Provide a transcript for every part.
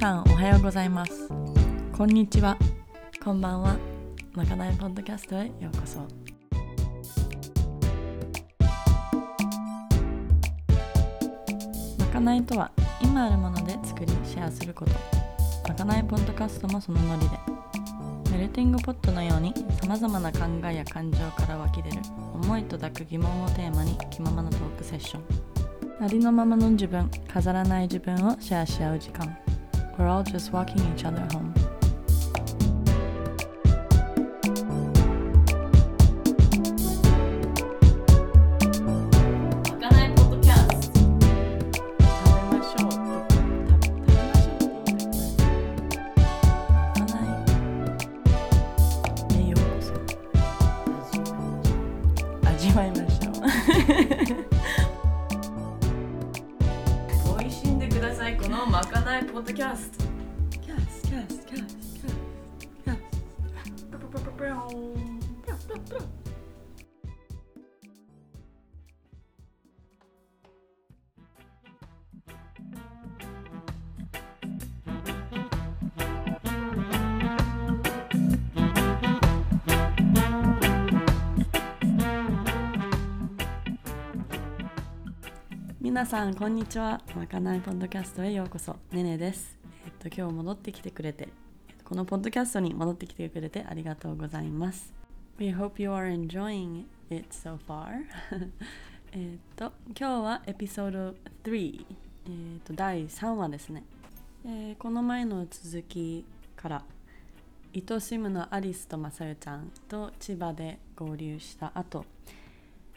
さんおはようございます。こんにちは。こんばんは。まかないポッドキャストへようこそ。まかないとは今あるもので作りシェアすること。まかないポッドキャストもそのノリで。メルティングポットのようにさまざまな考えや感情から湧き出る思いと抱く疑問をテーマに気ままなトークセッション。ありのままの自分飾らない自分をシェアし合う時間 We're all just walking each other home 皆さんこんにちは。まかないポッドキャストへようこそ。ねねです。えっと今日戻ってきてくれてこのポッドキャストに戻ってきてくれてありがとうございます。We hope you are enjoying it so far. えっと今日はエピソード3えっと第3話ですね、えーこの前の続きから糸シムのアリスとマサヨちゃんと千葉で合流した後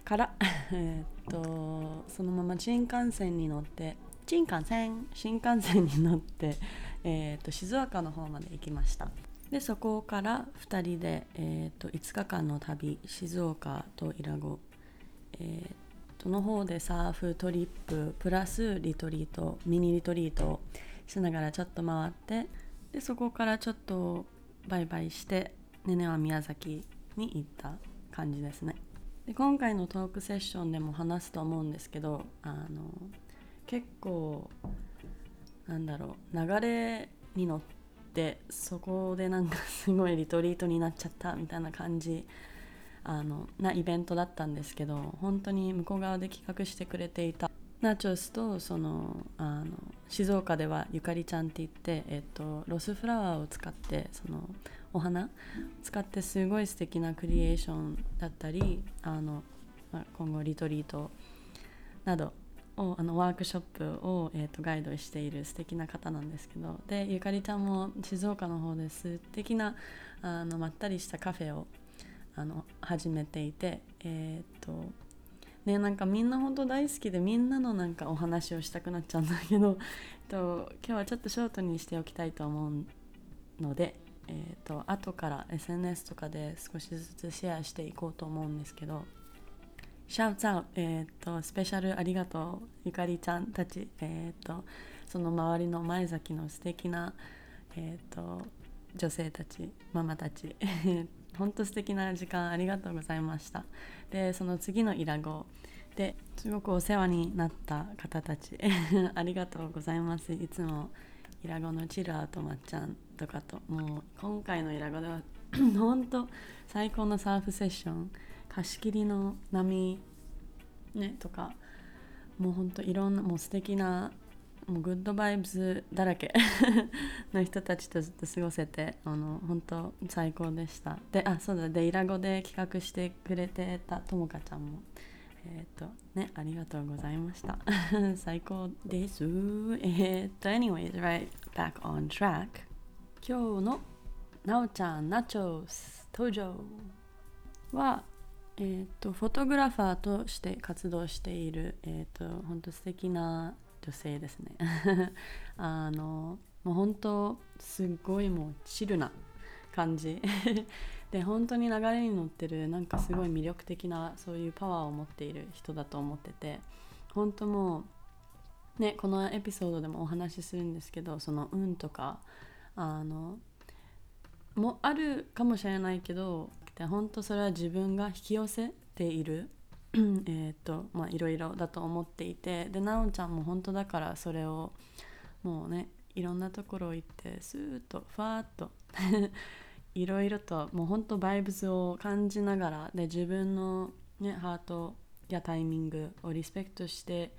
から とそのまま新幹線に乗って新幹線新幹線に乗って、えーと静岡の方まで行きました。でそこから2人で、えーっと5日間の旅静岡と伊良湖、えーっとの方でサーフトリッププラスリトリートミニリトリートをしながらちょっと回ってでそこからちょっとバイバイしてねねは宮崎に行った感じですね。で今回のトークセッションでも話すと思うんですけどあの結構なんだろう流れに乗ってそこでなんかすごいリトリートになっちゃったみたいな感じあのなイベントだったんですけど本当に向こう側で企画してくれていたナチョスとそのあの静岡ではゆかりちゃんって言って、えっと、ロスフラワーを使ってそのお花？使ってすごい素敵なクリエーションだったりあの、まあ今後リトリートなどをあのワークショップを、えー、とガイドしている素敵な方なんですけどでゆかりちゃんも静岡の方です素敵なあのまったりしたカフェをあの始めていてえっ、とねなんかみんな本当大好きでみんなのなんかお話をしたくなっちゃうんだけど、えっと、今日はちょっとショートにしておきたいと思うので、えー、と後から SNS とかで少しずつシェアしていこうと思うんですけどシャウトアウト、えー、とスペシャルありがとうゆかりちゃんたち、えー、とその周りの前崎の素敵な、えー、と女性たちママたち。本当素敵な時間ありがとうございました。でその次のイラゴ。ですごくお世話になった方たち。ありがとうございます。いつもイラゴのチルアートまっちゃん。とかともう今回のイラゴでは 本当最高のサーフセッション貸し切りの波ねとかもう本当いろんなもう素敵なもうグッドバイブスだらけ の人たちとずっと過ごせてあの本当最高でした。であそうだでイラゴで企画してくれてたともかちゃんもえっ、とねありがとうございました。最高です。えっ、と anyways right back on track. 今日のなおちゃんナチョス登場はえー、とフォトグラファーとして活動している、えー、と本当素敵な女性ですね。あのもう本当すっごいもうチルな感じ。で本当に流れに乗ってるなんかすごい魅力的なそういうパワーを持っている人だと思ってて本当もうねこのエピソードでもお話しするんですけどその運とかあのもあるかもしれないけどで本当それは自分が引き寄せている えっとまあいろいろだと思っていてでなおちゃんも本当だからそれをもうねいろんなところ行ってスーッとファーッと いろいろともうほんとバイブスを感じながらで自分の、ね、ハートやタイミングをリスペクトして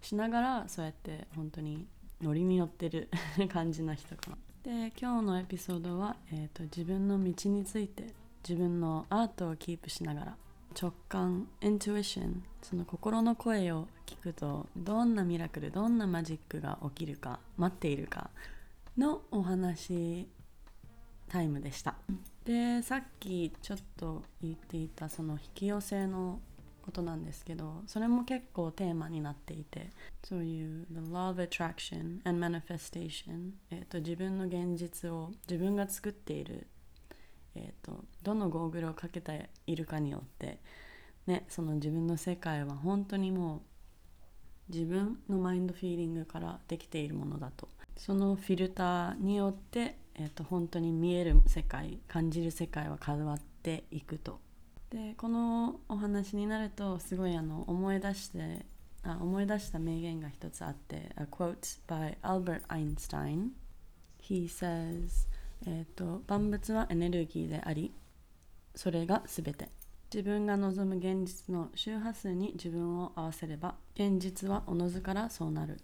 しながらそうやって本当にノリに乗ってる 感じな人かな。で今日のエピソードは、えーと、自分の道について自分のアートをキープしながら直感イントゥイションその心の声を聞くとどんなミラクルどんなマジックが起きるか待っているかのお話タイムでした。でさっきちょっと言っていたその引き寄せのことなんですけどそれも結構テーマになっていてそういう The Law of Attraction and Manifestation、えーと、自分の現実を自分が作っている、えーと、どのゴーグルをかけているかによって、ね、その自分の世界は本当にもう自分のマインドフィーリングからできているものだと。そのフィルターによって、えーと本当に見える世界感じる世界は変わっていくと。でこのお話になるとすごいあの思い出してあ思い出した名言が一つあって A quote by Albert Einstein. He says えっ、と万物はエネルギーでありそれが全て。自分が望む現実の周波数に自分を合わせれば現実はおのずからそうなる。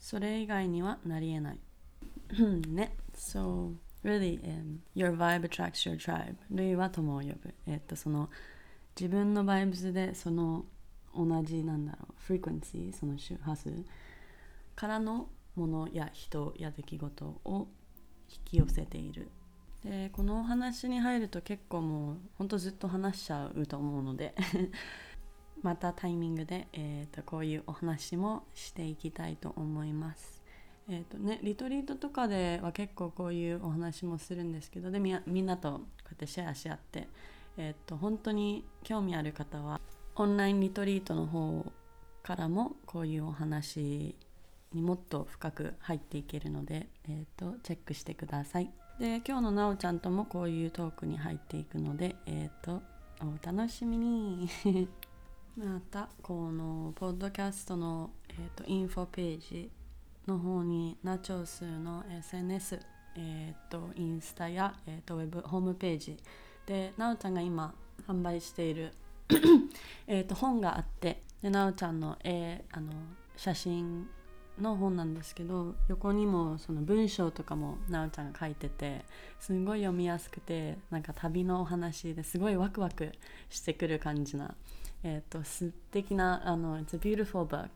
それ以外にはなりえない。ね。So really、um, your vibe attracts your tribe. 類は友を呼ぶ。えっとその自分のバイブスでその同じなんだろう。フリクエンシーその周波数からのものや人や出来事を引き寄せている。でこのお話に入ると結構もうほんとずっと話しちゃうと思うので。またタイミングで、えーと、こういうお話もしていきたいと思います。えーとね、リトリートとかでは結構こういうお話もするんですけどでみんなとこうやってシェアし合って、えーと、本当に興味ある方はオンラインリトリートの方からもこういうお話にもっと深く入っていけるので、えーと、チェックしてください。で今日のなおちゃんともこういうトークに入っていくので、えー、とお楽しみに またこのポッドキャストの、えー、とインフォページの方にナチョスの SNS、えーと、インスタや、えーと、ウェブホームページ。でなおちゃんが今販売している えと本があって。でなおちゃんの絵あの写真の本なんですけど横にもその文章とかもなおちゃんが書いててすごい読みやすくてなんか旅のお話ですごいワクワクしてくる感じな、えーと、素敵なあの「It's a beautiful book」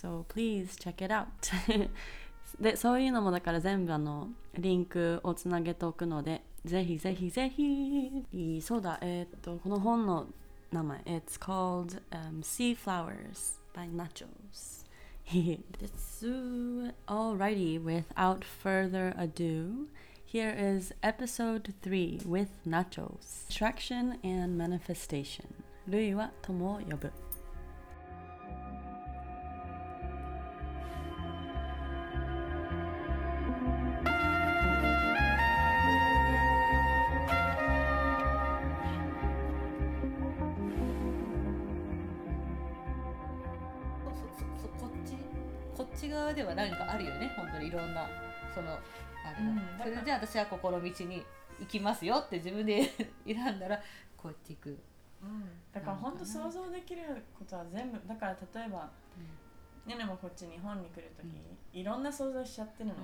So please check it out でそういうのもだから全部あのリンクをつなげておくのでぜひぜひぜひそうだえっ、とこの本の名前 It's called、um, Sea Flowers by Nachos Alrighty, without further ado, here is episode 3 with Nachos Attraction and Manifestation 類は友を呼ぶ 私は心道に行きますよって自分で 選んだらこうやっていく、うん、だから本当想像できることは全部だから例えば、うん、ねねもこっち日本に来る時、うん、いろんな想像しちゃってるの、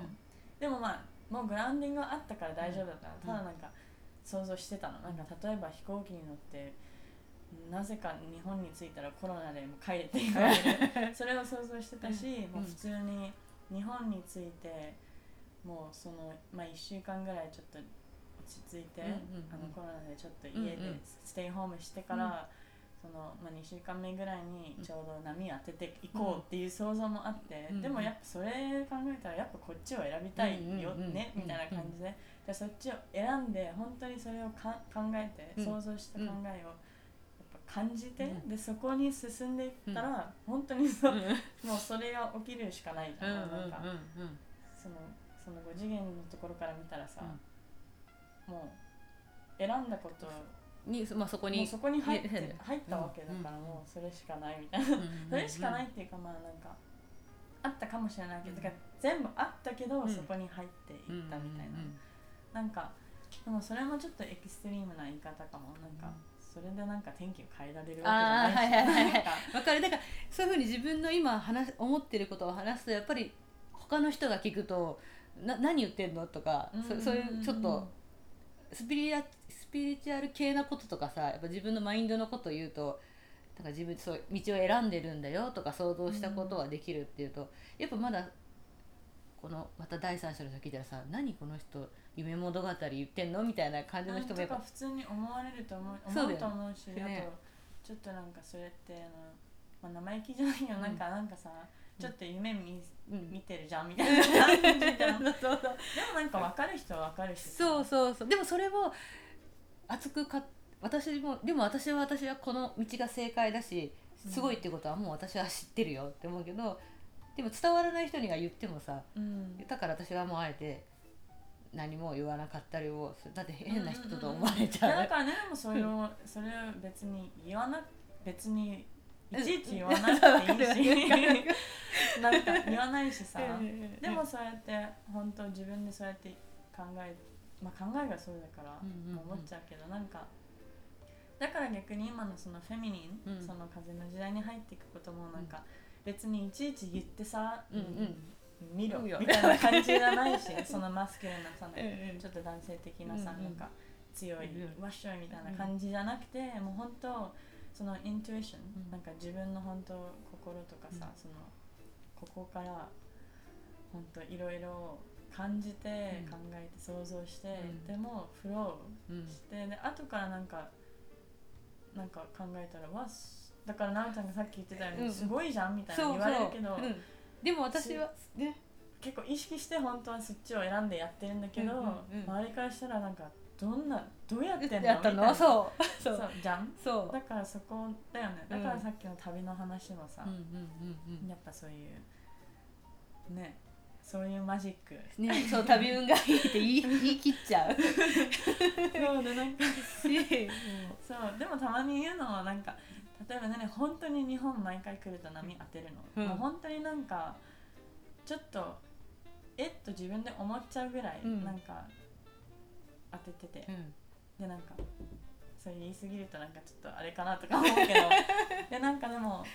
でもまあもうグラウンディングがあったから大丈夫だから、ただなんか想像してたの。なんか例えば飛行機に乗ってなぜか日本に着いたらコロナでも帰れていわれる。それを想像してたし、もう普通に日本に着いてもうその、まあ、1週間ぐらいちょっと落ち着いて、あのコロナでちょっと家でステイホームしてから、そのまあ、2週間目ぐらいにちょうど波当てていこうっていう想像もあって、でもやっぱそれ考えたらやっぱこっちを選びたいよね、みたいな感じで。でそっちを選んで本当にそれをか考えて、想像した考えを、感じて、うん、でそこに進んでいったら、うん、本当にそ,、もうそれが起きるしかないじゃん,、なんか、そのその5次元のところから見たらさ、もう選んだことに、まあ、そこにそこに入って入ったわけだからもうそれしかないみたいな、それしかないっていうかまあなんかあったかもしれないけど、だから全部あったけど、うん。そこに入っていったみたいな、うんなんかでもそれもちょっとエクストリームな言い方かも。なんか、それでなんか天気を変えられるわけじゃないし、か。わかる。だからそういうふうに自分の今話思ってることを話すとやっぱり他の人が聞くとな何言ってんの？とか、そそういうちょっとスピリアスピリチュアル系なこととかさやっぱ自分のマインドのことを言うとだから自分そう道を選んでるんだよとか想像したことはできるっていうと、やっぱまだこのまた第三者の人聞いたらさ何この人夢物語言ってんの？みたいな感じの人もやっぱ普通に思われると思う思うと思うし、ねあとちょっとなんかそれってあの、まあ、生意気じゃないよ、うん。なんかなんかさちょっと夢見,、うん。見てるじゃんみたいな感じで でもなんか分かる人は分かるし。さそうそうそう。でもそれを熱くか私もでも私は私はこの道が正解だしすごいってことはもう私は知ってるよって思うけどでも伝わらない人には言ってもさうん。だから私はもうあえて何も言わなかったりをだって変な人と思われちゃう,、いやだからねでもそれをそれを別に言わな別にいちいち言わなくていいし なんか言わないしさ。でもそうやって本当自分でそうやって考えまあ考えがそうだから思っちゃうけどなんかだから逆に今のそのフェミニン、うん。その風の時代に入っていくこともなんか別にいちいち言ってさ、うんうん。見ろみたいな感じじゃないし そのマスクレなさ、うんうん。ちょっと男性的なさ、うんうんなん。か強い、うんわっしょいみたいな感じじゃなくて、もう本当そのイントゥイション、うん。なんか自分の本当心とかさ、うん。そのここから本当いろいろ感じて、うん。考えて想像して、うん。でもフロうん。ーしてで後からなんかなんか考えたらわすだから奈緒ちゃんがさっき言ってたように、うんすごいじゃんみたいな言われるけど、でも私はね。結構意識して本当はそっちを選んでやってるんだけど、うんうんうん。周りからしたらなんかどんなどうやってんの？やったの？そう。そそう。うじゃん？そう。だからそこだよね。だからさっきの旅の話もさうん、うんうんうん。やっぱそういうねそういうマジック。ね、そう旅運がいいって言い 言い切っちゃう。そうでなんかし、そう。でもたまに言うのはなんか例えばね本当に日本毎回来ると波当てるの、うん。もう本当になんかちょっとえっと自分で思っちゃうぐらい、うん。なんか当ててて、うん。でなんかそれ言い過ぎるとなんかちょっとあれかなとか思うけど。でなんかでも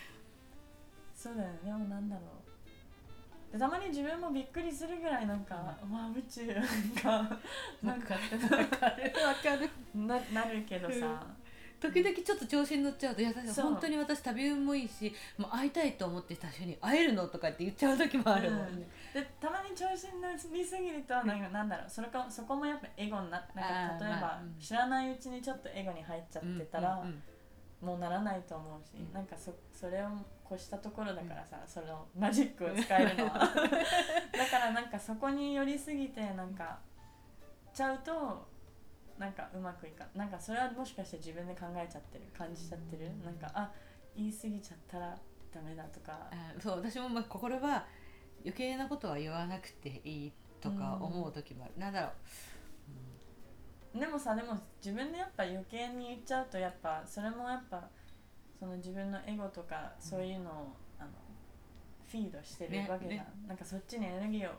そうだよね。でもなんだろう。でたまに自分もびっくりするぐらいなんか、うわ宇宙なんか なんかわかる。わかる。ななるけどさ、時々ちょっと調子に乗っちゃうといやだか本当に私旅運もいいしもう会いたいと思ってた人に会えるのとかって言っちゃう時もあるもんね、でたまに調子に乗りすぎるとなんかなんだろうそれかそこもやっぱエゴにななんか例えば、知らないうちにちょっとエゴに入っちゃってたら、もうならないと思うし、うん。なんかそそれを越したところだからさ、そのマジックを使えるのは。だからなんかそこに寄りすぎてなんかちゃうとなんかうまくいかなんかそれはもしかして自分で考えちゃってる感じちゃってる、うん。なんかあ言い過ぎちゃったらダメだとか。あそう私もまあ心は余計なことは言わなくていいとか思う時もある、なんだろう。でもさでも自分でやっぱ余計に言っちゃうとやっぱそれもやっぱその自分のエゴとかそういうのを、あのフィードしてるねわけじゃん、ねなんかそっちにエネルギーを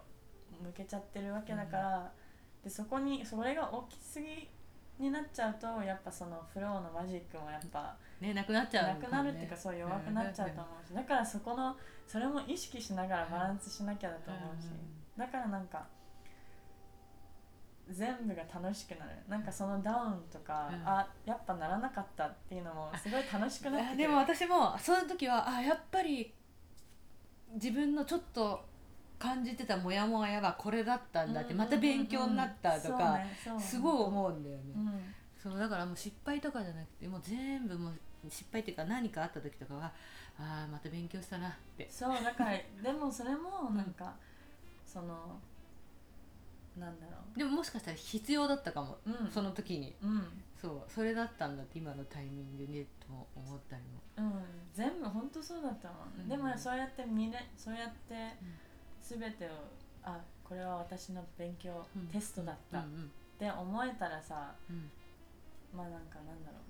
向けちゃってるわけだから、でそこにそれが大きすぎになっちゃうとやっぱそのフローのマジックもやっぱねなくなっちゃうなくなるっていうかそう弱くなっちゃうと思うし。だからそこのそれも意識しながらバランスしなきゃだと思うし。だからなんか全部が楽しくなる。なんかそのダウンとか、うん。あやっぱならなかったっていうのもすごい楽しくなってくる。あでも私もその時はあやっぱり自分のちょっと感じてたモヤモヤはこれだったんだってまた勉強になったとかすごい思うんだよね。うん。そうだからもう失敗とかじゃなくてもう全部もう失敗っていうか何かあった時とかはああまた勉強したなって。そうだから でもそれもなんか、そのなんだろでももしかしたら必要だったかも、ううん。その時に。うん。そうそれだったんだって今のタイミングでと思ったりも。うん、全部本当そうだったもん、うん。でもそうやって見れそうやって全てをあこれは私の勉強、うん。テストだったっうん。て思えたらさうん。まあなんかなんだろう。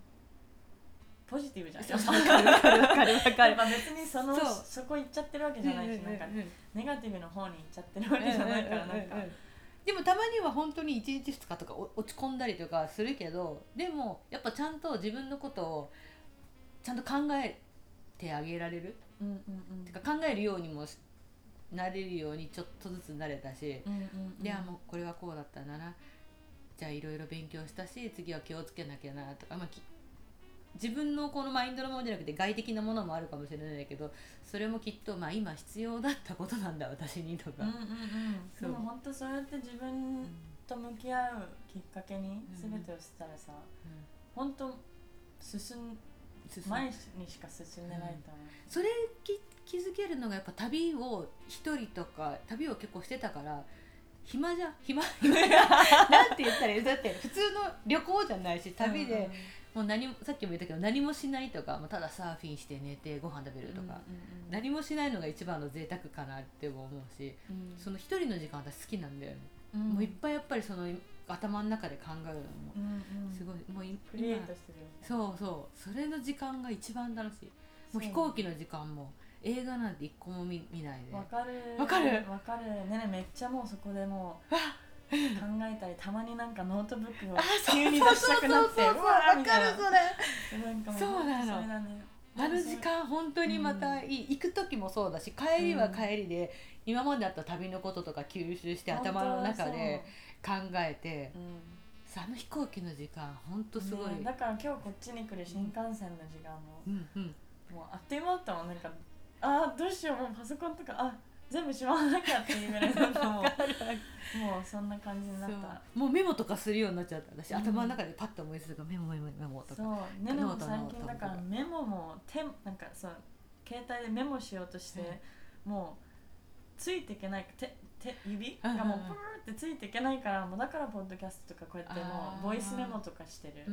ポジティブじゃん。わかるわかるわかるわかる。やっぱ別にそのそこ行っちゃってるわけじゃないし、なんかネガティブの方に行っちゃってるわけじゃないからなんか、でもたまには本当に1日2日とかお落ち込んだりとかするけどでもやっぱちゃんと自分のことをちゃんと考えてあげられるうんうんうんてか考えるようにもしなれるようにちょっとずつなれたし、うんうんうん。いやもうこれはこうだったんだなじゃあいろいろ勉強したし次は気をつけなきゃなとか、まあ、き自分のこのマインドのものじゃなくて外的なものもあるかもしれないけどそれもきっと、まあ、今必要だったことなんだ私にとか。うんうんうん、そう。でも本当そうやって自分と向き合うきっかけに全てをしたらさ、本当進ん前にしか進んでないと思う、それき気づけるのがやっぱ旅を一人とか旅を結構してたから暇じゃ暇 暇なんて言ったらいい？だって普通の旅行じゃないし旅で、もう何もさっきも言ったけど何もしないとかもうただサーフィンして寝てご飯食べるとか、何もしないのが一番の贅沢かなっても思うし、うん。その一人の時間私好きなんだよね、うん。もういっぱいやっぱりその頭の中で考えるのもうんうん。すごい。もう今トしてるそうそう。それの時間が一番楽しい。もう。飛行機の時間も映画なんて一個も見見ないで。わかる。わかる？わかる。ねねめっちゃもうそこでもう考えたりたまになんかノートブックを急に出したくなってそうそうそうそう。うわかるそれ。なんかもそうなの。あの時間本当にまたいい、行く時もそうだし帰りは帰りで、今まであった旅のこととか吸収して頭の中で考えてそう。うん。さあの飛行機の時間本当すごい、ねだから今日こっちに来る新幹線の時間も、うんうん。もうあっという間だったもん。なんかあーどうしようもうパソコンとかあ全部しまわなきゃっていうぐらいなんかもう もうそんな感じになった。もうメモとかするようになっちゃった。私、うん。頭の中でパッと思いつくメモメモメモとか。そうねでも最近だからメモも手なんかそう携帯でメモしようとして、もうついていけない手手指うんうんがもうプルーってついていけないからもうだからポッドキャストとかこうやってもうボイスメモとかしてる、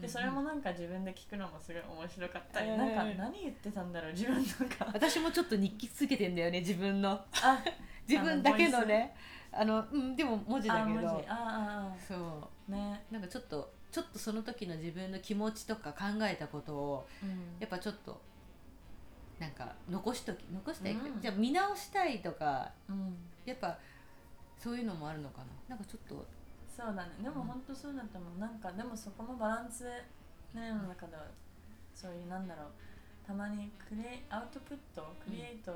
でそれもなんか自分で聞くのもすごい面白かったり、えー。なんか何言ってたんだろう自分なんか私もちょっと日記つけてんだよね自分の。あ 自分だけのね。あのうんでも文字だけど。ああそう。あね、なんかちょっとちょっとその時の自分の気持ちとか考えたことをうん。やっぱちょっとなんか残しとき残したい、うん。じゃあ見直したいとかうん、やっぱそういうのもあるのかな？なんかちょっとそうだね。でも本当そうだと思う。なんかでもそこもバランスでねの中ではそういうなんだろう。たまにクリアウトプットクリエイト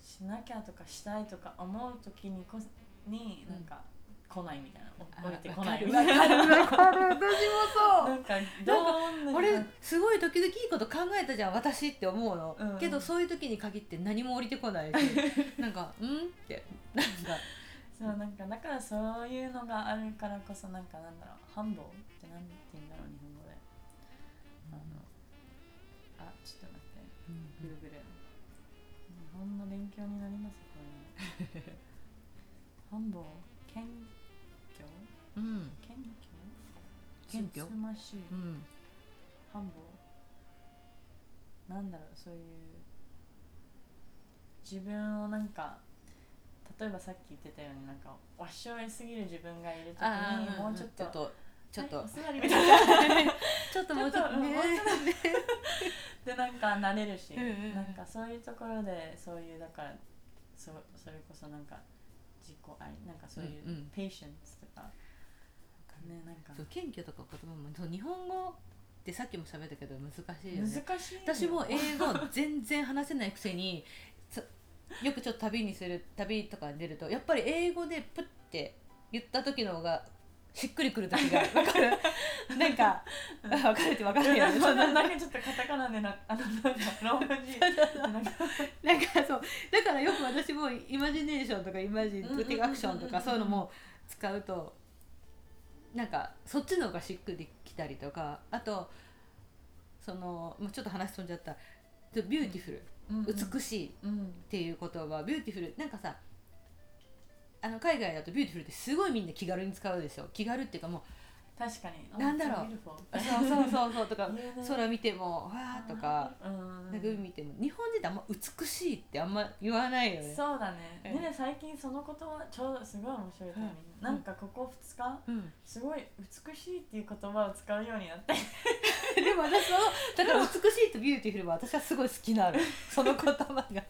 しなきゃとかしたいとか思う時にこになんか来ないみたいな、お降りてこない。みたいな私もそう。なんかどんなに俺すごい時々いいこと考えたじゃん私って思うの、うん。けどそういう時に限って何も降りてこないし なんか「ん?」って。なんかそうなんかだからそういうのがあるからこそなんかなんだろうハンボーってなんて言うんだろう日本語で。あのあちょっと待って。ぐるぐる日本の勉強になりますこれ。ハンボー謙虚うん。謙虚謙虚つつましいうん。ハンボー。なんだろうそういう自分をなん。か例えばさっき言ってたようになん。かわっしょいすぎる自分がいる時あにあもうちょっとちょっとちょっと、はいお座りみたいな。ちょっともうちょっとねちょっとうんもうちょっでなんか慣れるし、うんうんうん。なんかそういうところでそういうだからそそれこそなんか自己愛なんかそういううんうん。ペーシェンスとか、ねなんか。そう謙虚とか言葉もそう日本語ってさっきも喋ったけど難しいよね。難しいよ。私も英語全然話せないくせにそよくちょっと旅にする旅とかに出るとやっぱり英語でプッて言った時の方がしっくりくる時が分かる？なんか分かるって分かるよね。なな。んかちょっとカタカナでなあのなんかローマ字。なんかそう。だからよく私もイマジネーションとかイマジンうんうんうんうんティアクションとかそういうのも使うとなんかそっちの方がしっくりきたりとかあとそのもうちょっと話飛んじゃった。 beautiful、美しいうん。っていう言葉。 beautiful なんかさあの海外だと beautiful ってすごいみんな気軽に使うでしょ。気軽っていうかも確かに。なんだろう。そうそうそうそう。とか 空見てもわーとかうん。なんか海見ても日本人ってあんま美しいってあんま言わないよね。そうだね。うん。ねね最近その言葉ちょうどすごい面白いタイミングうんなんかここ2日うん。すごい美しいっていう言葉を使うようになって。でも私はだから美しいと beautiful は私はすごい好きなの。その言葉が。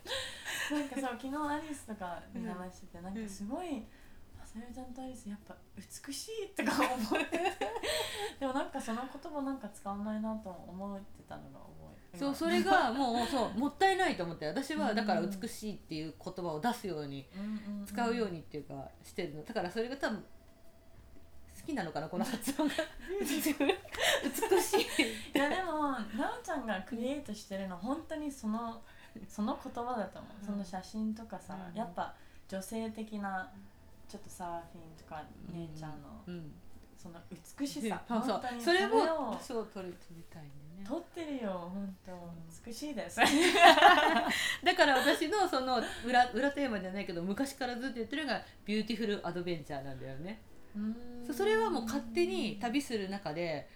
なんかそう昨日アリスとかで話してて、なんかすごい「さゆちゃんとアリスやっぱ美しい」とか思って。て でもなんかその言葉なんか使わないなと思ってたのが覚えそうそれがもうそうもったいないと思って。私はだから美しいっていう言葉を出すように使うようにっていうかしてるの。だからそれが多分好きなのかなこの発音が。美しい。いやでもなおちゃんがクリエイトしてるの本当にそのその言葉だと思う、その写真とかさ、やっぱ女性的なちょっとサーフィンとか姉ちゃんの、その美しさ、そうそう。それもそう撮り撮りたいね。撮ってるよ本当。美しいです。だから私のその裏裏テーマじゃないけど昔からずっと言ってるのが beautiful adventure なんだよね。そそれはもう勝手に旅する中で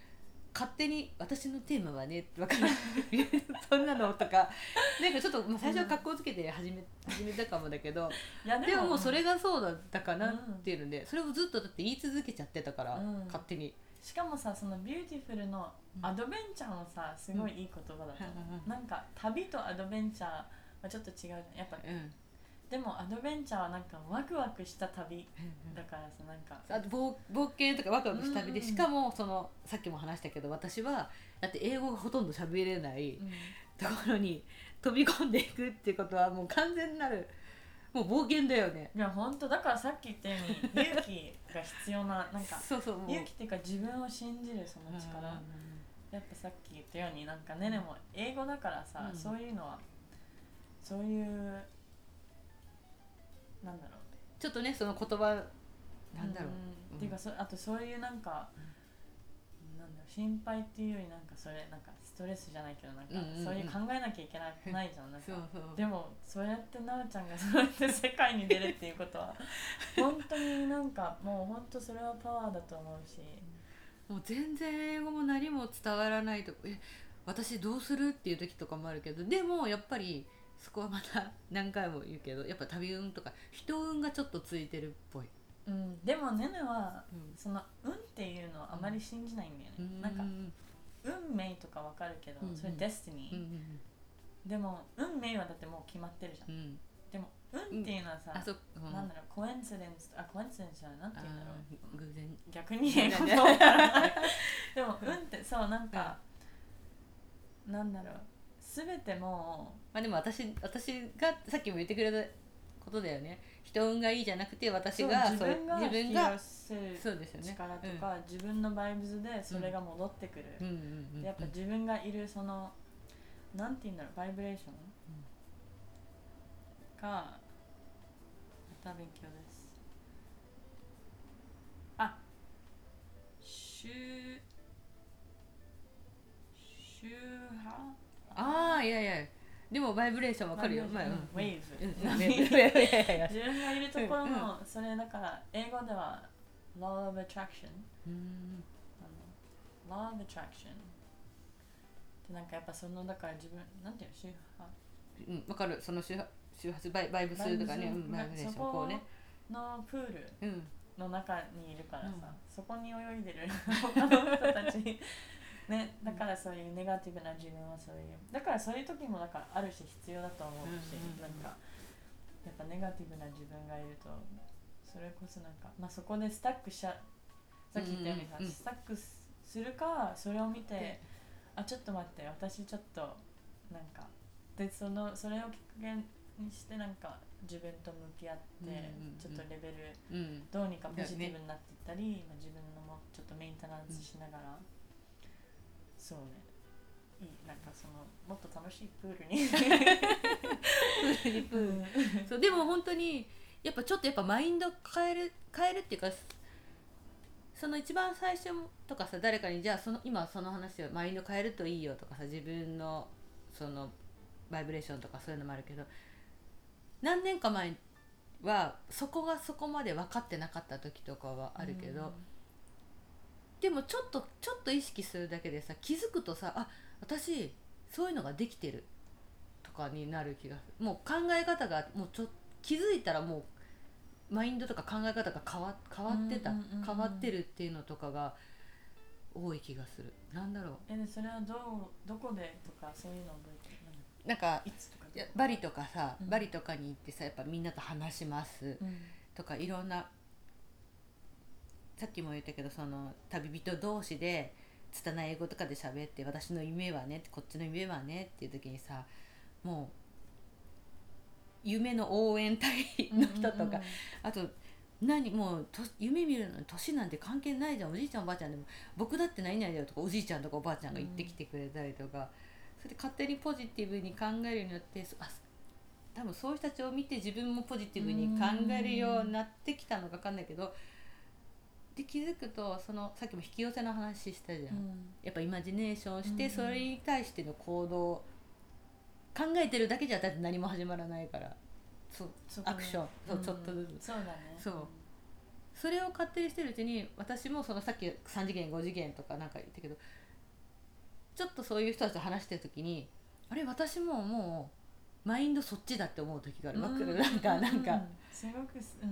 勝手に私のテーマはね分かる そんなのとかなんかちょっと、まあ、最初は格好つけて始め始めたかもだけどでももうそれがそうだったかなっていうので、それをずっとだって言い続けちゃってたから、勝手に。しかもさその beautiful の adventure もさすごいいい言葉だと思う、うん、なんか旅と adventure はちょっと違うじゃんやっぱ、うん、でも adventure はなんかワクワクした旅だからさなんか。あと冒冒険とかワクワクした旅で、しかもそのさっきも話したけど私はだって英語がほとんど喋れないところに飛び込んでいくってことはもう完全なるもう冒険だよね。いや本当だからさっき言ったように勇気が必要ななんかそうそう勇気っていうか自分を信じるその力、やっぱさっき言ったようになんかねねも英語だからさ、うん、そういうのはそういうなんだろう。ちょっとねその言葉なんだろう、うん、っていうかそあとそういうなんか、うん、なんだろう心配っていうよりなんかそれなんかストレスじゃないけどなんか、そういう考えなきゃいけないないじゃん。なんかでもそうやってなおちゃんがそうやって世界に出るっていうことは 本当になんかもう本当それはパワーだと思うし。もう全然英語も何も伝わらないとえ私どうする？っていう時とかもあるけどでもやっぱりそこはまた何回も言うけどやっぱ旅運とか人運がちょっとついてるっぽい。うん、でもねねは、うん、その運っていうのはあまり信じないんだよね、うん、なんか運命とかわかるけど、うん、それデスティニー、うん、でも運命はだってもう決まってるじゃん、でも運っていうのはさ、うん、なんだろうコエンシデンスあコエンシデンスじゃない？なんて言うんだろう。偶然。逆にでも運ってそうなんか、なんだろう全てもまあでも私私がさっきも言ってくれたことだよね。人運がいいじゃなくて私が自分が自分がそうですよね。力とか、うん、自分のバイブズでそれが戻ってくる、うん、やっぱ自分がいるそのなんて言うんだろうバイブレーション、がまた勉強です。あ周周波ああいやいや。でもバイブレーションわかるよ、まあ、ウェイズ、自分がいるところの、それだから英語では law of attraction うん。law of attraction でなんかやっぱそのだから自分なんていうの周波。うんわかる。その周波周波バイバイブスとかね。バイブレーションこうね。のプールの中にいるからさ、そこに泳いでる他の人たちね、だからそういうネガティブな自分はそういうだからそういう時もだからある種必要だと思うし、なんかやっぱネガティブな自分がいるとそれこそなんか、まあ、そこでスタックしちゃさっき言ったようにさ、うんうん、スタックするかそれを見て、あちょっと待って私ちょっとなんかでそのそれをきっかけにしてなんか自分と向き合って、ちょっとレベル、どうにかポジティブになっていったり、まあ、自分のもちょっとメンテナンスしながら。そうね。いい。なんかそのもっと楽しいプールに。プールそうでも本当にやっぱちょっとやっぱマインド変える変えるっていうかその一番最初とかさ誰かにじゃあその今その話をマインド変えるといいよとかさ自分のそのバイブレーションとかそういうのもあるけど何年か前はそこがそこまで分かってなかった時とかはあるけど、でもちょっとちょっと意識するだけでさ気づくとさあ私そういうのができてる。とかになる気がする。もう考え方がもうちょ気づいたらもうマインドとか考え方が変わ変わってた、変わってるっていうのとかが多い気がする。なんだろう。えでそれはどうどこでとかそういうの覚えてる？なんかいつとか？いやバリとかさ、うん。バリとかに行ってさやっぱみんなと話します。うん。とかいろんなさっきも言ったけどその旅人同士で拙い英語とかで喋って私の夢はねこっちの夢はねっていう時にさもう夢の応援隊の人とか、うんうん。うんあと何もうと夢見るのに年なんて関係ないじゃんおじいちゃん。おばあちゃんでも僕だって何々だよとかおじいちゃんとかおばあちゃんが言ってきてくれたりとか、それで勝手にポジティブに考えるようになってそあ多分そういう人たちを見て自分もポジティブに考えるようになってきたのか分かんないけどで気づくとそのさっきも引き寄せの話したじゃん、うん。やっぱイマジネーションしてうんそれに対しての行動考えてるだけじゃだって何も始まらないから。そうね。アクション。そううん。ちょっとずつ。そうだね。そう。それを勝手にしてるうちに私もそのさっき3次元5次元とかなんか言ったけどちょっとそういう人たちと話してる時にあれ私ももうマインドそっちだって思う時がある。わかる？なんかなんか、すごくすうん。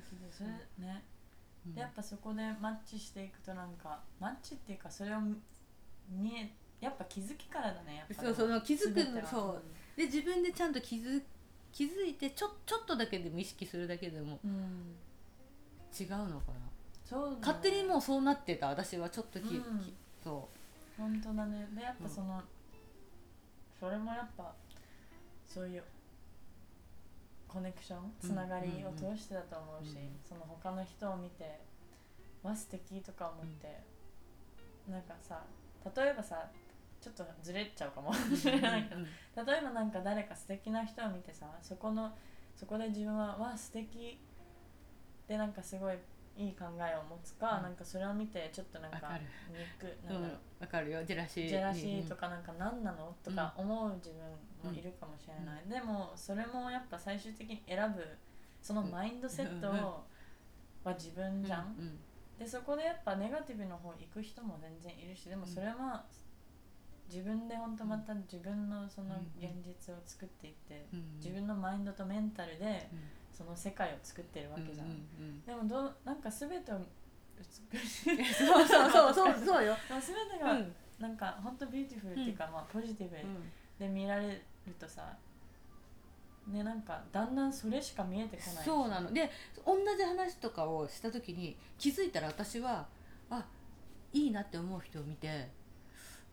素敵でそれね。うんでやっぱそこでマッチしていくとなんかマッチっていうかそれを見えやっぱ気づきからだねやっぱそうその気づく全ては。そう。で自分でちゃんと気づ気づいてちょちょっとだけでも意識するだけでもうん。違うのかな。そうだね。勝手にもうそうなってた私はちょっとき、うん。きそ本当だね。でやっぱその、それもやっぱそういうコネクションつながりを通してだと思うし、うんその他の人を見てわ素敵とか思って、なんかさ例えばさちょっとずれちゃうかも。しれないけど、例えばなんか誰か素敵な人を見てさそこのそこで自分はわ素敵でなんかすごいいい考えを持つか、うん。なんかそれを見てちょっとなんかわかる。憎うんなんだろう、わかるよ。ジェラシー。ジェラシーとか、かなんか何なの？とか思う自分もいるかもしれない、でもそれもやっぱ最終的に選ぶそのマインドセットうんうんうん。は自分じゃん、うんでそこでやっぱネガティブの方行く人も全然いるしでもそれは自分で本当また自分のその現実を作っていって、うん自分のマインドとメンタルでうん。その世界を作ってるわけじゃん、うんうんでもどうなんか全てを美しいうんそうそう。そうそうそう よ、全てがうん。なんか本当 beautiful っていうか、まあポジティブで見られるとさねなんかだんだんそれしか見えてこないそうなの。で同じ話とかをした時に気づいたら私はあいいなって思う人を見て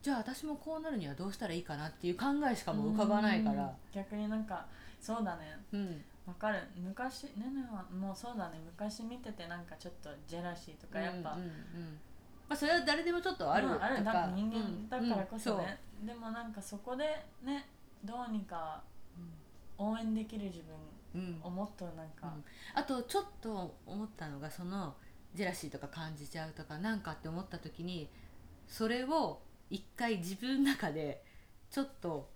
じゃあ私もこうなるにはどうしたらいいかなっていう考えしかもう浮かばないから。うん。逆になんかそうだね。うん。わかる。昔ねねはもうそうだね。昔見ててなんかちょっとジェラシーとかやっぱ、うんうん。うんまあ、それは誰でもちょっとあるまあ、ある。人間だからこそうんね、でもなんかそこでねどうにか応援できる自分をもっとなんか、あとちょっと思ったのがそのジェラシーとか感じちゃうとかなんかって思った時にそれを一回自分の中でちょっと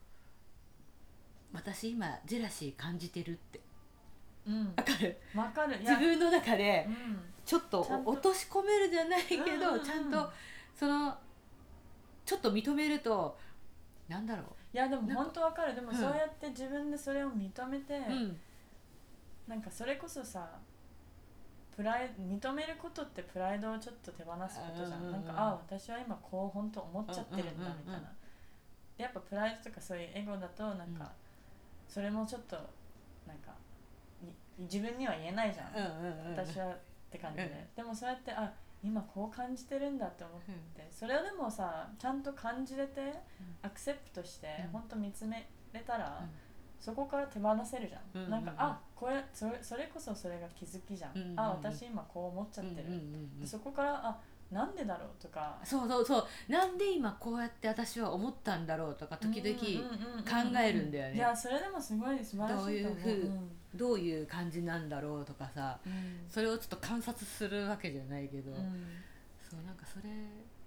私今ジェラシー感じてるって。うん。わかる？わかる。自分の中でうん。ちょっと落とし込めるじゃないけうんうんうん。どちゃんとそのちょっと認めるとなんだろいやでも本当わかる。でもうん。そうやって自分でそれを認めて、う、うん。なんかそれこそさプライ認めることってプライドをちょっと手放すことじゃん,、うんうんうんなんかあ私は今こう本当思っちゃってるんだうんうんうんうん。みたいな、でやっぱプライドとかそういうエゴだとなんか、それもちょっとなんかに自分には言えないじゃん、うんうんうん。私はって感じで、でもそうやってあ今こう感じてるんだって思って、それをでもさちゃんと感じれて、アクセプトして、うん。本当見つめれたら、うん。そこから手放せるじゃん、なんかあこれそれそれこそそれが気づきじゃん、あ私今こう思っちゃってる、そこからあなんでだろうとか。そうそうそう。なんで今こうやって私は思ったんだろうとか時々考えるんだよね。いやそれでもすごい素晴らしいと思う。どういうふううんどういう感じなんだろうとかさうん。それをちょっと観察するわけじゃないけど、うん。そうなんかそれ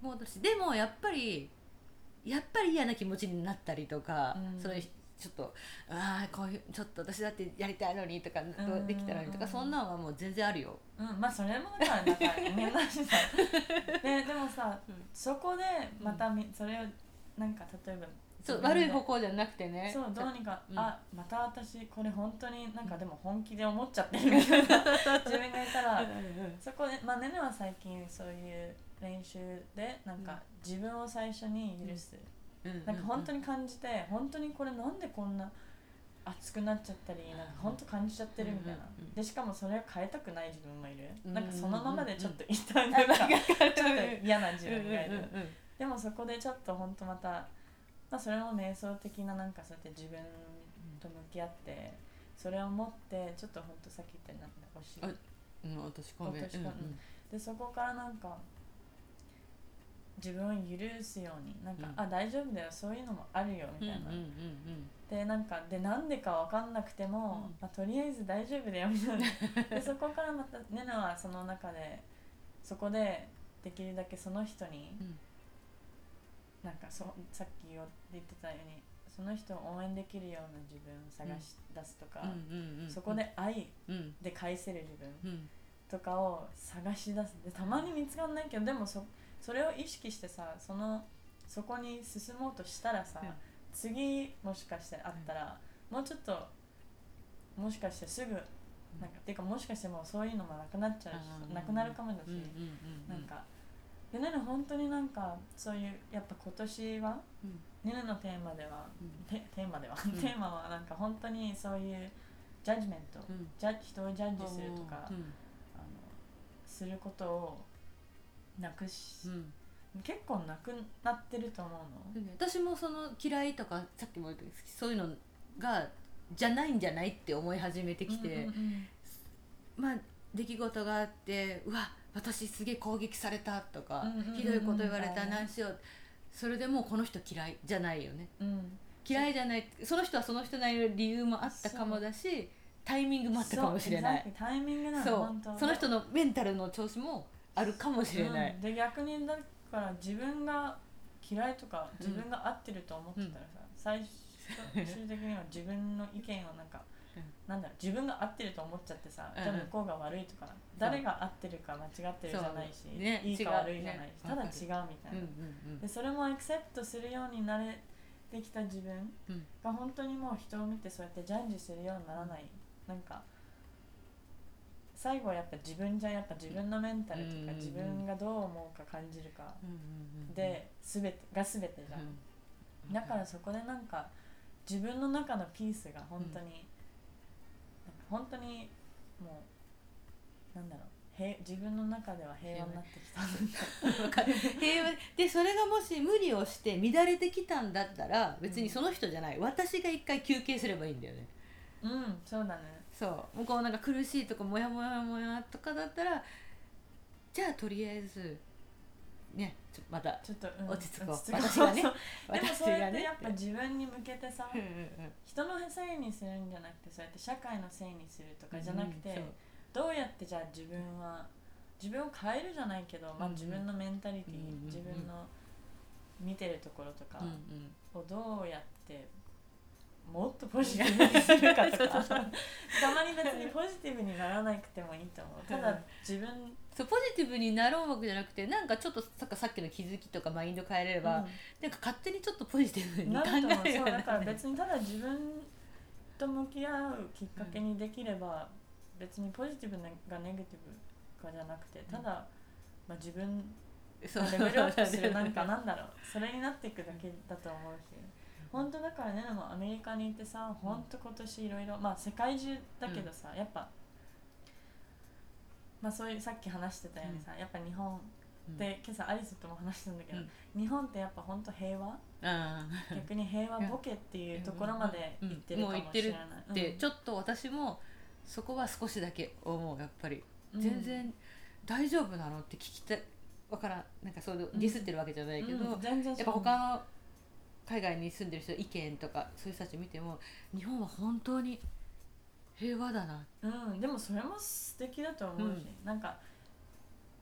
も私でもやっぱりやっぱり嫌な気持ちになったりとか、うん。それちょっとああこういうちょっと私だってやりたいのにとか、ん。どうできたらにとか、うん。そんなんはもう全然あるよ。うん、まあそれもだからなんか人間だしさで でもさ、うん。そこでまたみそれをなんか例えばそう悪い方向じゃなくてね。そうどうにか、うん。あまた私これ本当になんかでも本気で思っちゃってるみたいな。自分がいたら。うんうんうん。そこでまあねねは最近そういう練習でなんか自分を最初に許す、うん。なんか本当に感じて本当にこれなんでこんな熱くなっちゃったりなんか本当感じちゃってるみたいな、うんうんうんでしかもそれを変えたくない自分もいる、うんなんかそのままでちょっと一旦うんなんかちょっうんと嫌な自分がいる、うんうんうん。でもそこでちょっと本当また、まあ、それも瞑想的ななんかそうやって自分と向き合ってそれを持ってちょっと本当さっき言ったようになんだおしあうん落とし込め落とし込むでそこからなんか自分を許すようになんか、うん。あ大丈夫だよそういうのもあるよみたいな、うんうんうんでなんかでなんでか分かんなくても、うん。まあ、とりあえず大丈夫だよみたいな。でそこからまたネナはその中でそこでできるだけその人に、うんなんかそさっき言ってたようにその人を応援できるような自分を探し出すとか、うんうんうんそこで愛うん。で返せる自分うん。とかを探し出す。でたまに見つかんないけどでもそそれを意識してさそのそこに進もうとしたらさ、うん次もしかしてあったら、もうちょっともしかしてすぐなんか、ていうかもしかしてもうそういうのもなくなっちゃうし、うんなくなるかもだし、うんうんうん。なんかでね本当になんかそういうやっぱ今年はうん。ねねのテーマでは、うん。テテーマでは、うん。テーマはなんか本当にそういうジャッジメント、うん。ジャッ人をジャッジするとか、うん。あのすることをなくし、うん。結構なくなってると思うの、私もその嫌いとかさっきも言ったけどそういうのがじゃないんじゃないって思い始めてきて、うんうんうん。まあ出来事があってうわ私すげえ攻撃されたとか、うんうんうんうんひどいこと言われた何しよう。それでもうこの人嫌いじゃないよね。うん。嫌いじゃないその人はその人なりの理由もあったかもだしタイミングもあったかもしれない。タイミングなのそう。その人のメンタルの調子もあるかもしれない。うん、で逆にだから自分が嫌いとか自分が合ってると思ってたらさ、最終的には自分の意見をなんか、うんなんだろう自分が合ってると思っちゃってさ、うんじゃあ向こうが悪いとか誰が合ってるか間違ってるじゃないし、ねいいか悪いじゃないし、ねただ違うみたいな、うんうんでそれもアクセプトするようになれてきた自分うん。が本当にもう人を見てそうやってジャッジするようにならない。なんか最後はやっぱ自分じゃやっぱ自分のメンタルとかうんうんうん。自分がどう思うか感じるかうんうんうんで全てが全てじゃん、うん。だからそこでなんか自分の中のピースが本当に、本当にもうなんだろう。平自分の中では平和になってきた平和 でそれがもし無理をして乱れてきたんだったら別にその人じゃない、私が一回休憩すればいいんだよね。うんそうだね。そう。向こうなんか苦しいとかモヤモヤモヤとかだったらじゃあとりあえずねまたちょっと、うん落ち着こう。落ち着こ私がね。でも私そうやってやっぱ自分に向けてさ人のせいにするんじゃなくてそうやって社会のせいにするとかじゃなくて、どうやってじゃあ自分は自分を変えるじゃないけど、まあ、自分のメンタリティ、うんうんうん。自分の見てるところとかをどうやってもっとポジティブにするかとか。たまに別にポジティブにならなくてもいいと思う。ただ自分、そうポジティブになろうわけじゃなくてなんかちょっとささっきの気づきとかマインド変えれば、なんか勝手にちょっとポジティブに考なると思う。だからる別にただ自分と向き合うきっかけにできれば、別にポジティブがネガティブかじゃなくてただ、まあ、自分そう。レベルアップするなんかなんだろう。それになっていくだけだと思うし。本当だからねでもアメリカにいてさ本当今年いろいろまあ世界中だけどさ、やっぱまあそういうさっき話してたようにさ、やっぱ日本で今朝アリスとも話したんだけど、日本ってやっぱ本当平和？あ逆に平和ボケっていうところまで行ってるかもしれない、うん。ってちょっと私もそこは少しだけ思うやっぱり、うん。全然大丈夫なのって聞きたいわからんなんかそういうディスってるわけじゃないけど、うん。全然やっぱ他の海外に住んでる人の意見とかそういう人たち見ても日本は本当に平和だな。うんでもそれも素敵だと思うし、なんか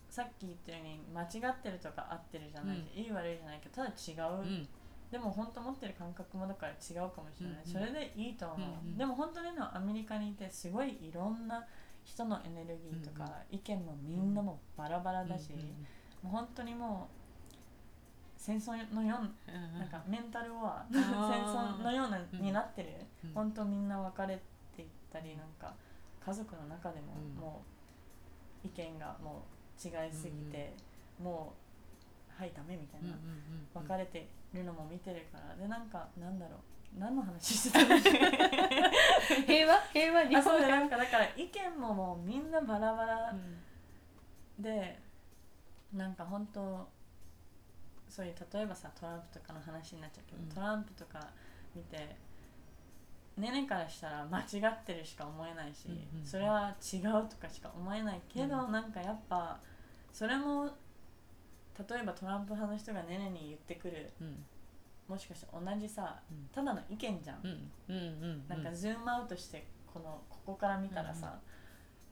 さっき言ったように間違ってるとか合ってるじゃないし、いい悪いじゃないけどただ違う、うん。でも本当持ってる感覚もだから違うかもしれない、うん。それでいいと思う、うんうん。でも本当にねアメリカにいてすごいいろんな人のエネルギーとか、意見もみんなもバラバラだし、うんもう本当にもう戦争のよううんなんかメンタルワーー。戦争のようなうんになってる、うん。本当みんな別れったりなんか家族の中でもうん。もう意見がもう違いすぎて、もはいダメみたいうんな、うん分かれてるのも見てるからでなんかなんだろう何の話してた 平和？平和日あそうなんかだから意見ももうみんなバラバラで、なんか本当そういう例えばさトランプとかの話になっちゃうけど、うん。トランプとか見てねねからしたら間違ってるしか思えないし、うんうんうん。それは違うとかしか思えないけど、うなんかやっぱそれも例えばトランプ派の人がねねに言ってくるうん。もしかして同じさうん。ただの意見じゃん、うん。うんうんなんかズームアウトしてこのここから見たらさ、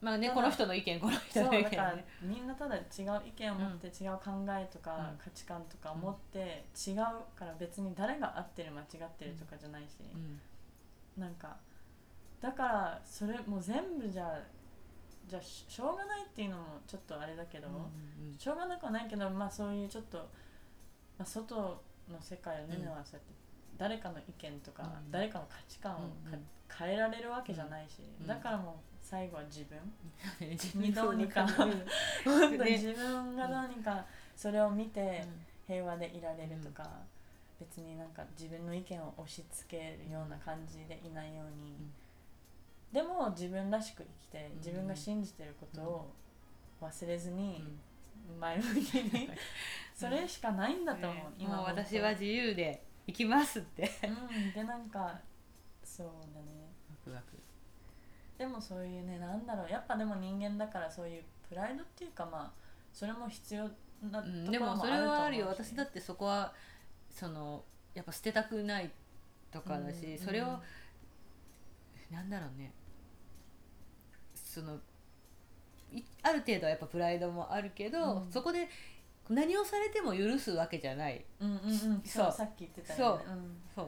まあねこの人の意見この人そうの意だから見ねみんなただ違う意見を持って違う考えとかうん。価値観とかを持って違うから別に誰が合ってる間違ってるとかじゃないし、うんなんかだからそれもう全部じゃあじゃあししょうがないっていうのもちょっとあれだけど、うんしょうがなくはないけどまあそういうちょっと、まあ、外の世界をねうんねはそうやって誰かの意見とか、うん誰かの価値観をか、うんうん。変えられるわけじゃないし、うん。だからもう最後は自分、自にどうにかうん 本当にね自分がどうにかそれを見てうん。平和でいられるとか、別になんか自分の意見を押し付けるような感じでいないように、ん。でも自分らしく生きてうん。自分が信じてることを忘れずうにん。前向きに それしかないんだと思う、ね今私は自由で行きますって。うん。でなんかそうだね。ワクワク。でもそういうねなんだろう。やっぱでも人間だからそういうプライドっていうかまあそれも必要なとこうんろでもそれもあると思うし、はあるよ。私だってそこはそのやっぱ捨てたくないとかだし、うん。それを、なんだろうね。そのいある程度はやっぱプライドもあるけど、うん。そこで何をされても許すわけじゃない。うんうんうん。そうそうさっき言ってたよね。そう。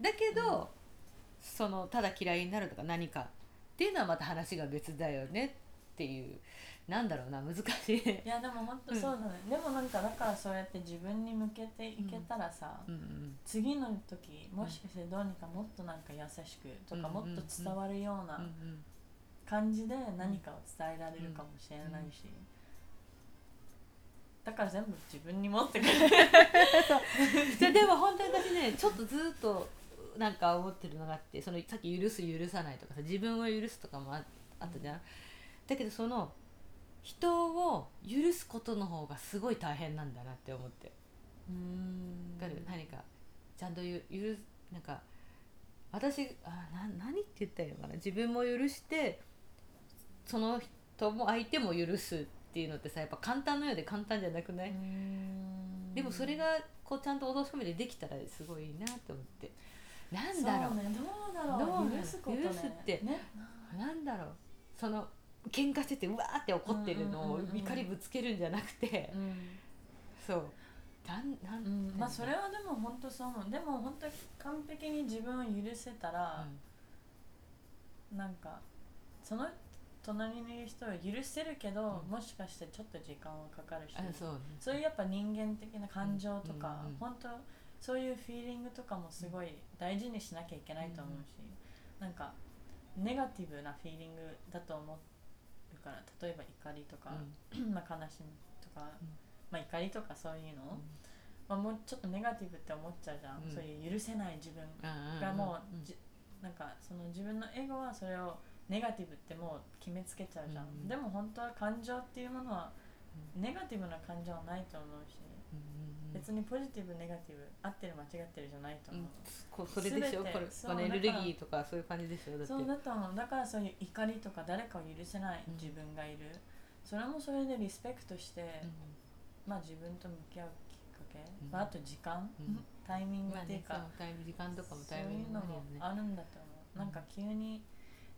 だけど、うん。そのただ嫌いになるとか何かっていうのはまた話が別だよねっていうなんだろうな難しい。いやでも本当そうだね、でもなんかだからそうやって自分に向けていけたらさ、うん。うん次の時もしかしてどうにかもっとなんか優しくとか、うんもっと伝わるよううんうなん。感じで何かを伝えられるかもしれないし、だから全部自分に持ってくる。じゃでも本当に私ねちょっとずっとなんか思ってるのがあってそのさっき許す許さないとかさ自分を許すとかもああったじゃん、だけどその人を許すことの方がすごい大変なんだなって思って。うん。わかる？何かちゃんとゆ許すなんか私あな何って言ったらいいのかな？自分も許してその人も相手も許すっていうのってさやっぱ簡単のようで簡単じゃなくない、でもそれがこうちゃんと落とし込めてできたらすごいいいなと思って。なんだろう。ね。どうだろう。許すことね。許すってね。なんだろう。その喧嘩しててうわーって怒ってるのをうんうんうんうん怒りぶつけるんじゃなくて、うん。そう。なんなんうん。まあそれはでも本当そう思う。でも本当に完璧に自分を許せたら、なんかその隣にいる人を許せるけど、うん。もしかしてちょっと時間はかかるしあそうね。そういうやっぱ人間的な感情とか、うんうんうん本当そういうフィーリングとかもすごい大事にしなきゃいけないと思うし、なんかネガティブなフィーリングだと思うから例えば怒りとか、まあ悲しみとか、うん。まあ怒りとかそういうの、まあ、もうちょっとネガティブって思っちゃうじゃん、うん。そういう許せない自分ががもう、じなんかその自分のエゴはそれをネガティブってもう決めつけちゃうじゃん。でも本当は感情っていうものはネガティブな感情はないと思うし、別にポジティブネガティブ合ってる間違ってるじゃないと思う、こうそれでしょ？これそうこのエネルギーとかそういう感じでしょ？だって。そうだと思う。だからそういう怒りとか誰かを許せないうん。自分がいる、それもそれでリスペクトして、まあ自分と向き合うきっかけ、うん。まあ、あと時間、うん。タイミングまあっていうか、ねそうタイム時間とかもそうタイミングいうのもあるんだと思う、なんか急に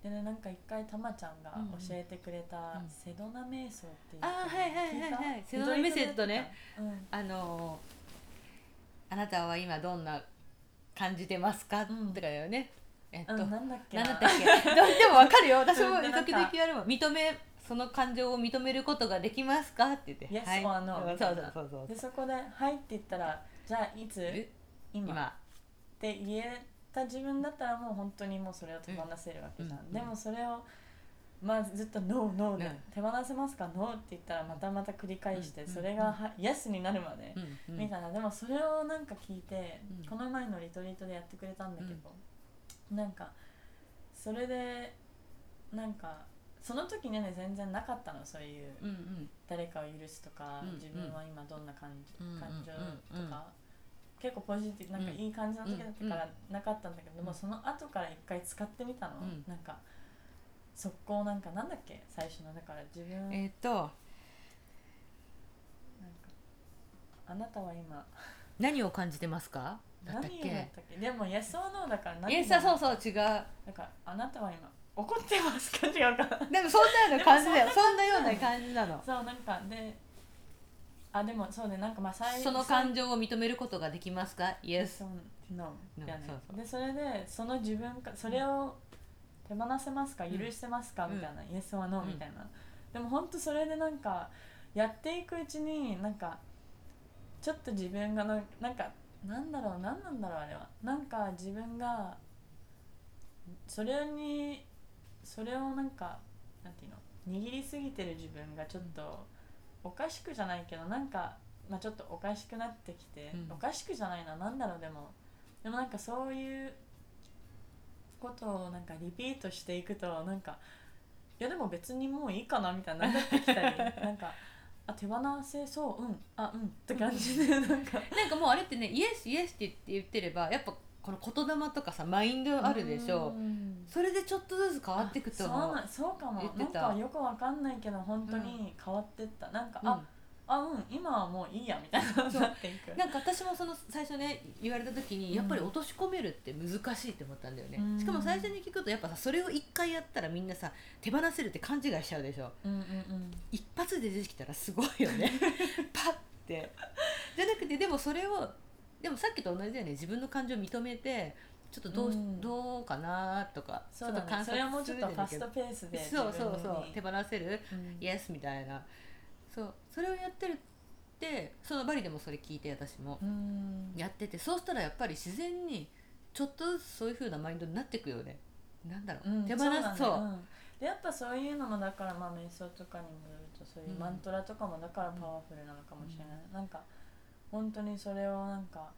でねなんか一回たまちゃんが教えてくれたうん。セドナ瞑想っていうあーはいはいはいはい。セドナメソッドね。うん。あのーあなたは今どんな感じてますか、うん。とかだよね。えっと、うん、なんだっけな？んだっけ？でもでもわかるよ。私も時々やるもん認めその感情を認めることができますか？って言って、Yes はい。or no そうそうそうそう。でそこで「はい」って言ったらじゃあいつ？え？今。今。って言えた自分だったらもう本当にもうそれを手放せるわけじゃん、うん。でもそれをまあずっと「ノーノー」でうん「手放せますか？ノー」って言ったらまたまた繰り返してうん。それがは「イエス」になるまでうん。みたいな。でもそれをなんか聞いてうんこの前のリトリートでやってくれたんだけどなんかそれでなんかその時ね全然なかったのそういううんうん。誰かを許すとかうん。自分は今どんな感情うん。とか結構ポジティブなんかいい感じの時だったからなかったんだけどうん。もその後から一回使ってみたのうん。なんか速攻なんかなんだっけ？最初の。だから自分なんえっとかあなたは今何を感じてますか？だったっ何をだっけたっけ？でも Yes or No だから何イエスはそうそう違う。だからあなたは今怒ってますか？違うか。でもそんなような感じだよ。そんなような感じなの。そうなんかであでもそうねなんかまあ最その感情を認めることができますか？イエスそう No うんだよね。そうそう。でそれでその自分かそれを手放せますか？うん。許してますか、うん。みたいな、イエスはノーうん。みたいな、でも本当それでなんかやっていくうちになんかちょっと自分がのなんかなんだろう何なんだろうあれは。なんか自分がそれにそれをなんかなんていうの？握りすぎてる自分がちょっとおかしくじゃないけどなんか、まあ、ちょっとおかしくなってきて、うん。おかしくじゃないななんだろうでも。でもなんかそういうことをなんかリピートしていくとなんかいやでも別にもういいかなみたいになってきたり なんかあ手放せそううんあうんって感じでなんか。なんかもうあれってねイエスイエスって言って言ってればやっぱこの言霊とかさマインドあるでしょ。うん。それでちょっとずつ変わっていくとあ思う。そうなそうかも。なんたかよくわかんないけど本当に変わってった、なんか、うん。ああうん今はもういいやみたいな。そう。なっていくなんか私もその最初ね言われた時にやっぱり落とし込めるって難しいって思ったんだよね、うん。しかも最初に聞くとやっぱさそれを一回やったらみんなさ手放せるって勘違いしちゃうでしょ。うんうんうん。一発で出てきたらすごいよね。パッて。じゃなくてでもそれをでもさっきと同じだよね。自分の感情を認めてちょっとどう,、うん。どうかなとかちょっとそれはもうちょっとファストペースでそうそうそう。手放せる？うん。イエスみたいな。そう。それをやってるってそのバリでもそれ聞いて私もうん。やっててそうしたらやっぱり自然にちょっとずつそういう風なマインドになっていくよね。なんだろう、うん。手放す。そううん。でやっぱそういうのもだからまあ瞑想とかに戻るとそういうマントラとかもだからパワフルなのかもしれない、なんか本当にそれをなんか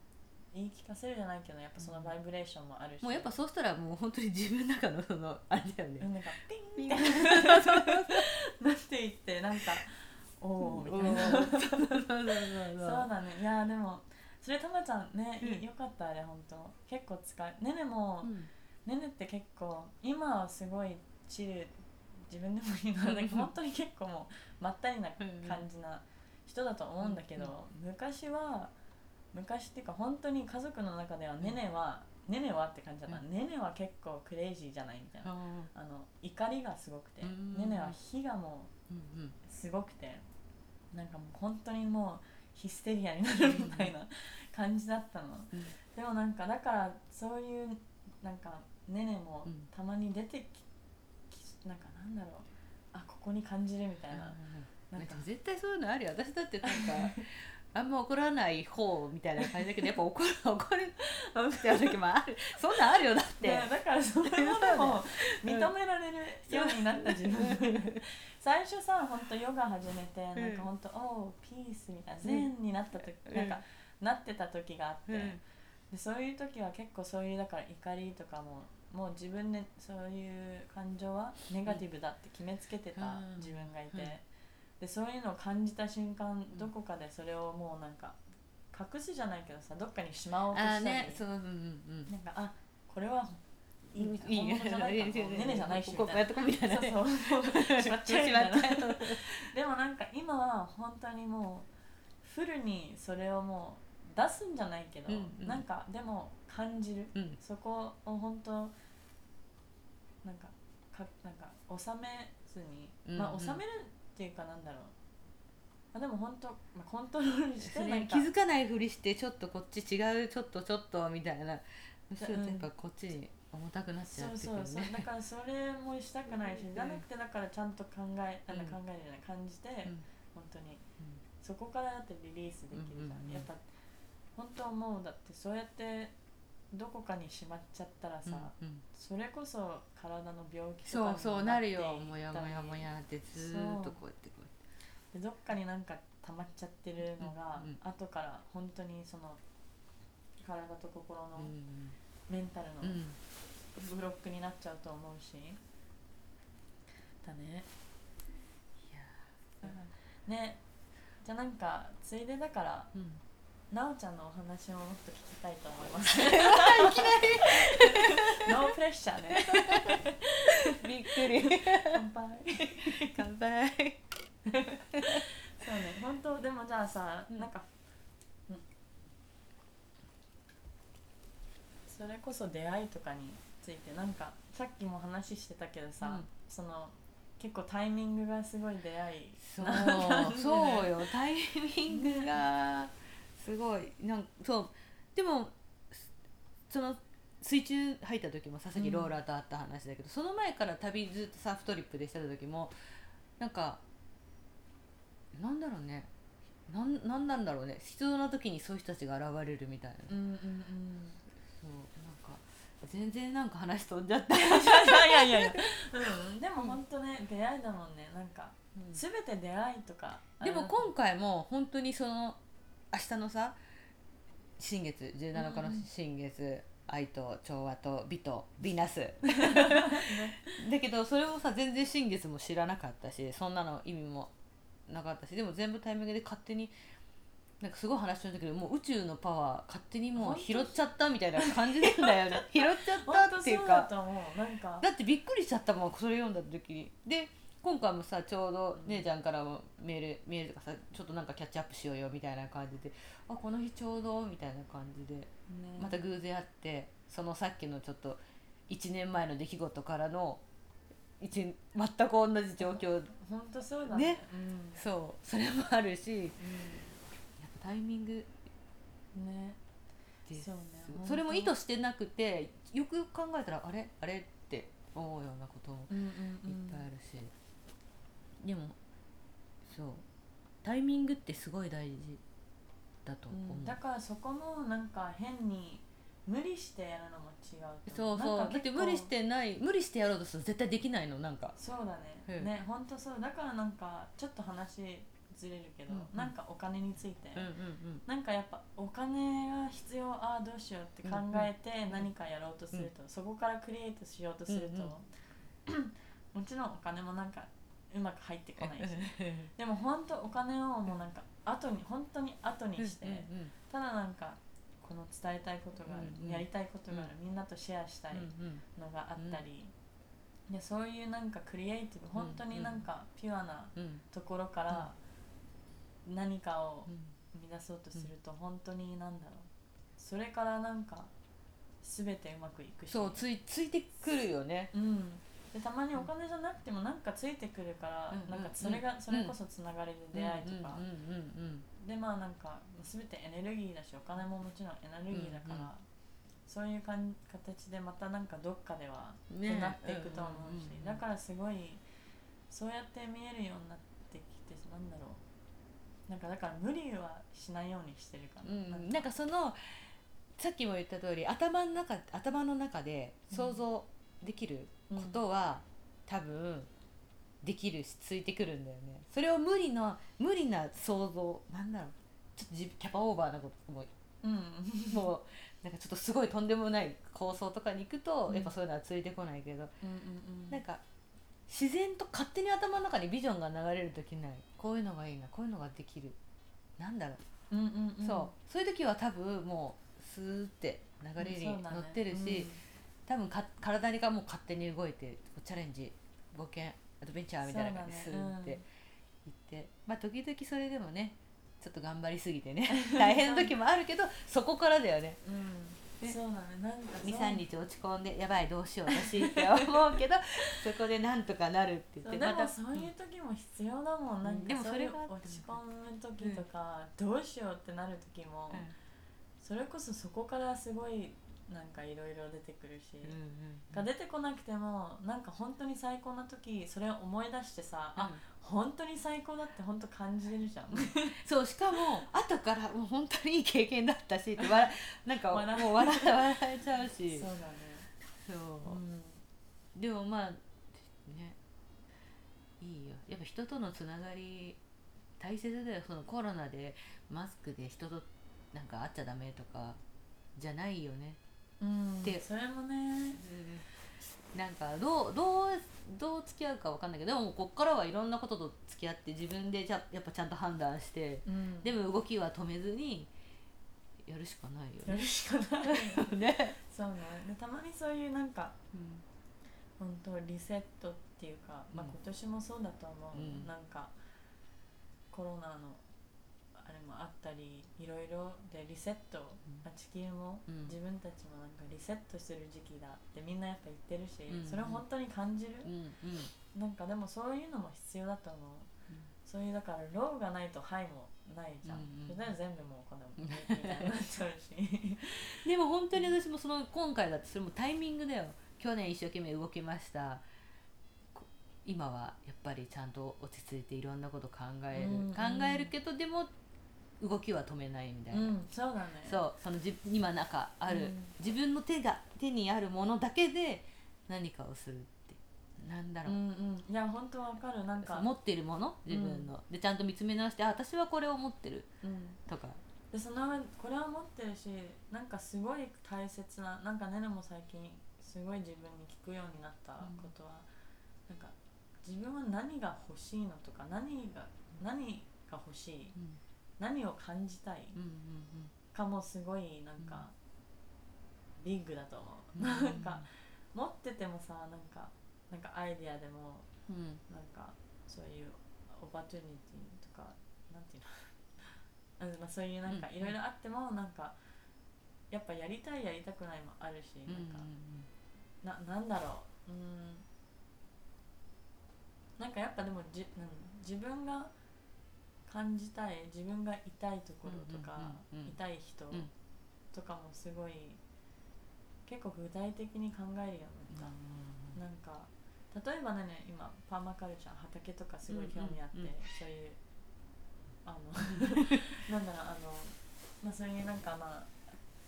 言い聞かせるじゃないけどやっぱそのバイブレーションもあるし、もうやっぱそうしたらもう本当に自分の中のそのあれだよね、うんな。んかピンってなっていってなんかおおみたいな、そうだね。いやでもそれたまちゃんね、うん。よかったあれ本当。結構使いねねも、うん。ねねって結構今はすごいチル自分でもいいななんか 本当に結構もうまったりな感じな人だと思うんだけど、昔は昔っていうか本当に家族の中ではねねは、ねねはって感じだった、うん。ねねは結構クレイジーじゃないみたいな、うんあの怒りがすごくて、うんねねは火がもうすごくてなんかもう本当にもうヒステリアになるみたいな感じだったの、うん。でもなんかだからそういうなんかねねもうん。たまに出てききなんかなんだろう。あここに感じるみたいな、なんんか絶対そういうのあるよ。私だってなんか あんま怒らない方みたいな感じだけどやっぱ怒る怒るってやる時もある。そんなんあるよだって、ねだからそれもでも認められるようになった自分。最初さ本当ヨガ始めてなんか本当おーピースみたいな善になった時、うん。なんかなってた時があって、うん。でそういう時は結構そういうだから怒りとかももう自分でそういう感情はネガティブだって決めつけてたうん。自分がいて、うんでそういうのを感じた瞬間どこかでそれをもうなんか隠すじゃないけどさどっかにしまおうとしたあり、ーね。そううんうんなんかあこれはいいじゃないかね。ね。じゃないしみたいなここやっとこみたいなねそうそうしまっちゃえみたいなでもなんか今は本当にもうフルにそれをもう出すんじゃないけど、うんうんなんかでも感じるうんそこを本当なんかかなんか収めずに、まあ収めるっていうかなんだろう。あでも本当、まあ、コントロールしてそれなんか。気づかないふりしてちょっとこっち違うちょっとちょっとみたいな。そうするとやっぱこっちに重たくなっちゃそううってそうそうねだからそれもしたくないしじゃなくてだからちゃんと考えなんだ考えるじゃない感じて、うん。本当に。そこからだってリリースできるじゃん、うんうんうんやっぱ本当思う。だってそうやってどこかにしまっちゃったらさ、うんうん。それこそ体の病気とかにそうそうなるよ。りもやもやもやってずーっとこうやってこうやって。でどっかになんか溜まっちゃってるのが、うんうん後から本当にその体と心のうんメンタルのうん。ブロックになっちゃうと思うし、だね。いやね。じゃあなんかついでだからーうんなおちゃんのお話をもっと聞きたいと思います。ノープレッシャーね。びっくり。乾杯。乾杯。そうね。本当でもじゃあさ、うん。なんか、うん。それこそ出会いとかについてなんかさっきも話してたけどさ、うん。その結構タイミングがすごい出会い。そう。そうよ。タイミングがすごい。なんそう。でもその水中入った時もささっきローラーと会った話だけど、その前から旅ずっとサーフトリップでしてた時もなんかなんだろうね。なんなんなんだろうね。必要な時にそういう人たちが現れるみたいな、うんうんうん。そうなんか全然なんか話飛んじゃった、いやいやいやうん、でも本当ね出会いだもんね。なんか全て出会いとかでも今回も本当にその明日のさ新月17日の新月、愛と調和と美とヴィーナスだけどそれもさ全然新月も知らなかったしそんなの意味もなかったしでも全部タイミングで勝手になんかすごい話しちゃうんだけどもう宇宙のパワー勝手にもう拾っちゃったみたいな感じなんだよね。拾っちゃったっていうか。だってびっくりしちゃったもんそれ読んだ時に。で今回もさちょうど姉ちゃんからもメールメールとかさちょっとなんかキャッチアップしようよみたいな感じであこの日ちょうどみたいな感じでね。また偶然会ってそのさっきのちょっと1年前の出来事からの一全く同じ状況。本当そうだね。ね。そう。それもあるしやっぱタイミングうんね。です。そうね。それも意図してなくてよくよく考えたらあれ？あれ？って思うようなこともうんうん。いっぱいあるし、でもそう。タイミングってすごい大事だとう思う、ん。だからそこもなんか変に無理してやるのも違うとそうそう。だって無理してない無理してやろうとすると絶対できないのなんか。そうだね、うん。ね本当そう。だからなんかちょっと話ずれるけど、うんうん。なんかお金について、うんうんなんかやっぱお金が必要ああどうしようって考えて何かやろうとすると、そこからクリエイトしようとすると、もちろんお金もなんかうまく入ってこないし。でも本当お金をもうなんか後に本当に後にして、うんうんただなんかこの伝えたいことがある、うんうん。やりたいことがある、みんなとシェアしたいうんのがあったり、でそういうなんかクリエイティブ本当になんかピュアなところから何かをうん。生み出そうとすると本当になんだろう。それからなんか全てうまくいくし。そうついついてくるよね。うん、でたまにお金じゃなくてもなんかついてくるから、うん。なんかそれが、それこそつながれる出会いとか、でまあなんか全てエネルギーだしお金ももちろんエネルギーだから、うんうんそういうかん形でまたなんかどっかでは、ね。なっていくと思うし、だからすごいそうやって見えるようになってきてなんだろう。なんかだから無理はしないようにしてるかな、うん、なんかそのさっきも言った通り頭の中頭の中で想像できることは、多分できるしついてくるんだよね。それを無理な無理な想像なんだろう。ちょっと自キャパオーバーなこともうん。もうなんかちょっとすごいとんでもない構想とかに行くと、うん。やっぱそういうのはついてこないけど、うんうんうん。なんか自然と勝手に頭の中にビジョンが流れる時ない？こういうのがいいなこういうのができる。なんだろう。うんうんうん。そう。そういう時は多分もうスーって流れに乗ってるし、多分か体がもう勝手に動いてチャレンジ冒険アドベンチャーみたいな感じでスそうだねーって。いって、まあ時々それでもねちょっと頑張りすぎてね 大変な時もあるけどそこからだよね。うん、うんね。そうだねなんかそう。23日落ち込んでやばいどうしよう私って思うけど そこでなんとかなるって言って。でもたそういう時も必要だもん、なん。うんでもかそれが落ち込む時とか、どうしようってなる時も、それこそそこからすごいなんかいろいろ出てくるし、うんが出てこなくてもなんか本当に最高な時それを思い出してさ、あうん。本当に最高だって本当感じれるじゃん。そうしかも後からもう本当にいい経験だったしって笑 なんか笑もう笑笑えちゃうし。そうだね。そう。うん。でもまあね。いいよ。やっぱ人とのつながり大切だよ。そのコロナでマスクで人となんか会っちゃダメとかじゃないよね。うんでそれもね。なんかどうどうどう付き合うかわかんないけどでもこっからはいろんなことと付き合って自分でじゃやっぱちゃんと判断してうん。でも動きは止めずにやるしかないよやねるしかない ね、そうたまにそういうなんか本当リセットっていうか、まあ、うん。今年もそうだと思う、うん。なんかコロナのあれもあったりいろいろでリセット、あ、地球も、うん。自分たちもなんかリセットする時期だってみんなやっぱ言ってるし、うんそれを本当に感じる、うんうん。なんかでもそういうのも必要だと思う。そういうだからローがないとハイもないじゃん、うんうん全部もうこんなみたいになっちゃうし。でも本当に私もその今回だってそれもタイミングだよ。去年一生懸命動きました。こ今はやっぱりちゃんと落ち着いていろんなこと考える、うんうん。考えるけどでも動きは止めないみたいな、うんそうだね。そうそのじ今なんかある、うん。自分の手が手にあるものだけで何かをするって。なんだろう、うんうん。いや本当わかる。なんか持っているもの？自分の、でちゃんと見つめ直してあ私はこれを持ってる。うん。とか。でその上これは持ってるしなんかすごい大切ななんかねねも最近すごい自分に聞くようになったことは、なんか自分は何が欲しいのとか何が何が欲しい？うん何を感じたいかもすごいなんか、big だと思う、うんなんか持っててもさなんかなんかアイディアでもうん。なんかそういう opportunity とかなんていうの？あ まあそういうなんかうんいろいろあってもなんかやっぱやりたいやりたくないもあるし、うん。なんかななんだろう。うん。なんかやっぱでもじ、うん、自分が感じたい自分がいたいところとか、うんうんうんうん痛い人うん。とかもすごい結構具体的に考えるようになった。なんか例えばね今パーマカルチャー畑とかすごい興味あって、うんうんうん。そういうあの なんだろうあの、まあ、そういうなんかまあ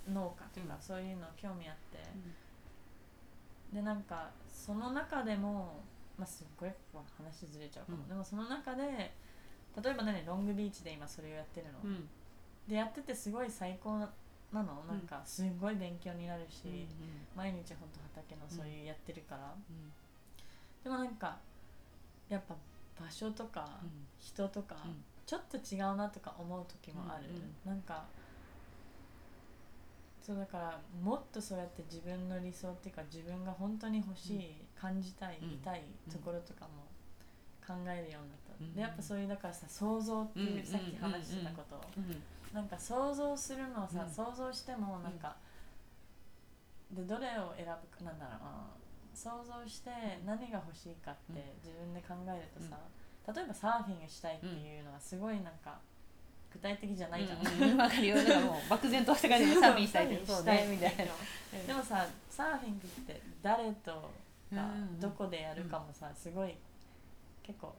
農家とかうん。そういうの興味あって、でなんかその中でも、まあ、すっごい話ずれちゃうかも、うん。でもその中で例えばねロングビーチで今それをやってるの、うん。でやっててすごい最高なの。なんかすごい勉強になるし、うん毎日ほんと畑のそういうやってるから、うん。でもなんかやっぱ場所とかうん。人とか、うん。ちょっと違うなとか思う時もある、うんうんなんかそうだからもっとそうやって自分の理想っていうか自分が本当に欲しい、感じたい、うん。痛いところとかも考えるようになっでやっぱそういうだからさ想像っていう、うんさっき話してたこと、うん。なんか想像するのはさ、うん。想像してもなんか、でどれを選ぶかなんだろう。な想像して何が欲しいかって自分で考えるとさ、例えばサーフィングしたいっていうのはすごいなんか具体的じゃないじゃん、うん。うん。わかるよだからもう漠然とした感じでサーフィンしたいみたいな。でもさサーフィングって誰とかうん。どこでやるかもさすごい結構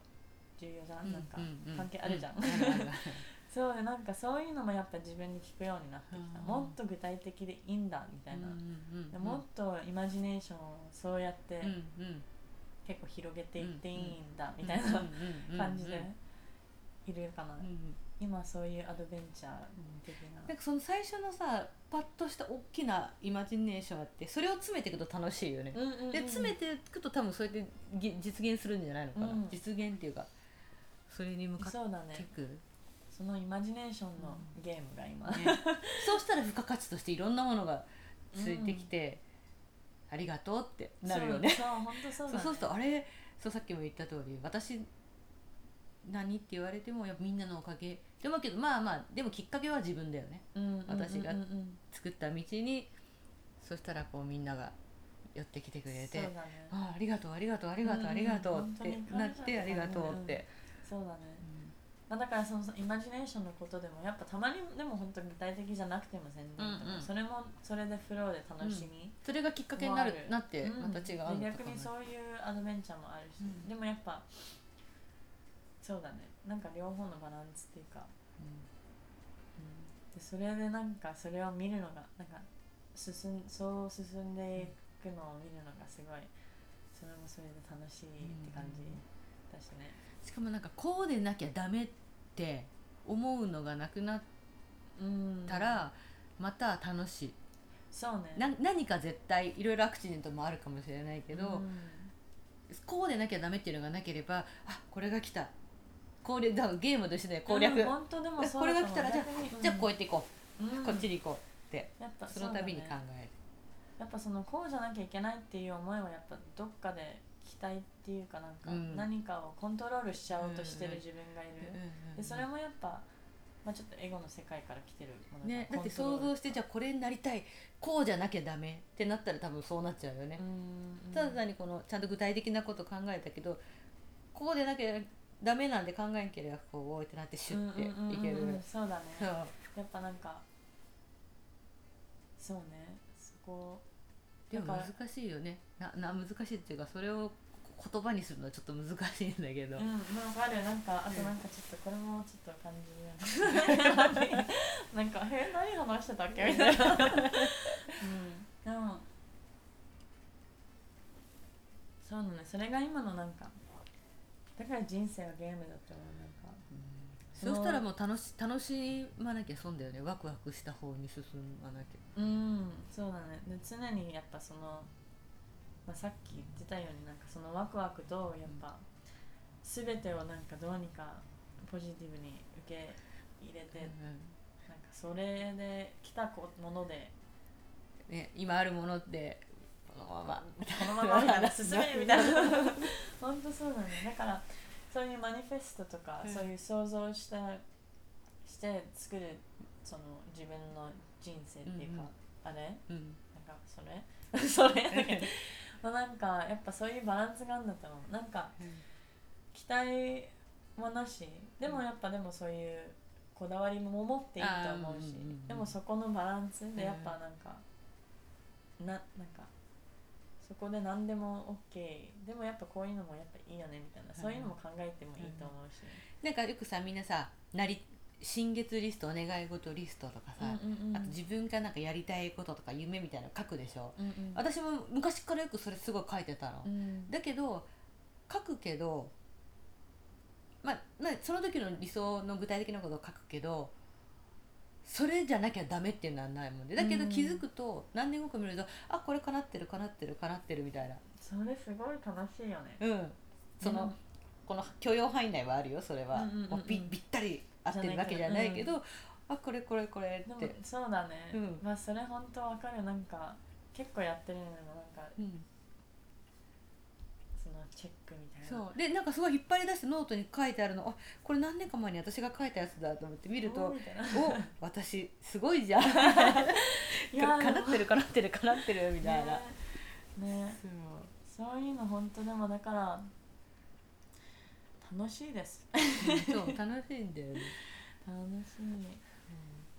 重要じゃん、なんかうんうん関係あるじゃん、そうでなんかそういうのもやっぱ自分に聞くようになってきた、うん。もっと具体的でいいんだみたいな、でもっとイマジネーションをそうやって結構広げていっていいんだみうんたいなうん感じでいるかな、今そういうアドベンチャー的な。なんかその最初のさパッとした大きなイマジネーションあってそれを詰めていくと楽しいよね、で詰めていくと多分そうやってぎ実現するんじゃないのかな、うん。実現っていうかそれに向かってそうだね。いく、そのイマジネーションのゲームが今、ね。そうしたら付加価値としていろんなものがついてきて、ありがとうってなるよね。そうそう本当そうそうそうするとあれ？そうさっきも言った通り私何って言われてもやっぱみんなのおかげ。でもけどまあまあでもきっかけは自分だよね。うんうんうんうん。私が作った道にそしたらこうみんなが寄ってきてくれてね。あありがとうありがとうありがとううんありがとうってなってありがとうって、そうだね。まあ、だからそのイマジネーションのことでもやっぱたまにでも本当具体的じゃなくても全然う、うんうん。それもそれでフローで楽しみ、それがきっかけになるなってうん。また違うのとかもで逆にそういうアドベンチャーもあるし、うん。でもやっぱそうだね。なんか両方のバランスっていうか、でそれでなんかそれを見るのがなんか進んそう進んでいくのを見るのがすごいそれもそれで楽しいって感じだしね。しかもなんかこうでなきゃダメって思うのがなくなっうん。たらまた楽しい、そうね。な何か絶対いろいろアクシデントもあるかもしれないけど、うん。こうでなきゃダメっていうのがなければあこれが来た。攻略ゲームとしてね攻略、うん本当でもそうこれが来たらじゃあじゃあこううやっていこう、ん。こっちに行こうってやっぱその度に考える、やっぱそのこうじゃなきゃいけないっていう思いはやっぱどっかで期待っていうかなんかうん。何かをコントロールしちゃおうとしてる自分がいる、でそれももやっぱ、まあ、ちょっとエゴの世界から来てるものがね、だって想像してじゃあこれになりたいこうじゃなきゃダメ。ってなったら多分そうなっちゃうよね、うんただ単にこのちゃんと具体的なこと考えたけどこうでなきゃダメなんで考えんければこうってなってシュッていける、うんうそうだね。そう。やっぱなんかそうね。そこ。でも難しいよね。なな難しいっていうかそれを言葉にするのはちょっと難しいんだけど、うん、わかる。なんかあとなんかちょっとこれもちょっと感じるなんか「え何話してたっけ?」みたいな、うん、でもそうなのね。それが今のなんかだから人生はゲームだと思うなんか。そうしたらもう楽し楽しまなきゃ損だよね。ワクワクした方に進まなきゃ。うん。そうだね。で常にやっぱその、まあ、さっき言ってたようになんかそのワクワクとやっぱ全てをなんかどうにかポジティブに受け入れて、なんかそれで来たこものでね、今あるものってこのまま。このままみたいな 進めるみたいな。本当そうだねだからそういうマニフェストとか、うん。そういう想像したして作るその自分の人生っていうか、うんうん。あれ？うん。なんかそれ？それ？まあなんかやっぱそういうバランスがあるんだと思う。なんか期待もなし。でもやっぱでもそういうこだわりも持っていいと思うし、うん。うんうんうんでもそこのバランスでやっぱうんなんか、ななんかそこで何でも OK でもやっぱこういうのもやっぱいいよねみたいな、そういうのも考えてもいいと思うし、なんかよくさみんなさなり新月リストお願い事リストとかさ、うんうんうん。あと自分がなんかやりたいこととか夢みたいなの書くでしょ、うんうん私も昔からよくそれすごい書いてたの、うん。だけど書くけどまあ、まあ、その時の理想の具体的なことを書くけどそれじゃなきゃダメっていうのはないもんでだけどうん。気づくと何年後か見るとあこれ叶ってる叶ってる叶ってるみたいな。それすごい楽しいよね。うん。その、うん。この許容範囲内はあるよそれは、うんうんうんうん。もうぴぴったり合ってるわけじゃないけど、あこれこれこれって、そうだね、うん。まあそれ本当わかるなんか結構やってるのもなんかうん、そのチェックみたいな。そう。でなんかすごい引っ張り出してノートに書いてあるの。あこれ何年か前に私が書いたやつだと思って見るとお私すごいじゃん。かなってるかなってるかなってるみたいな、ねね。そう。そういうの本当でもだから楽しいです。そう楽しいんだよね、楽しい。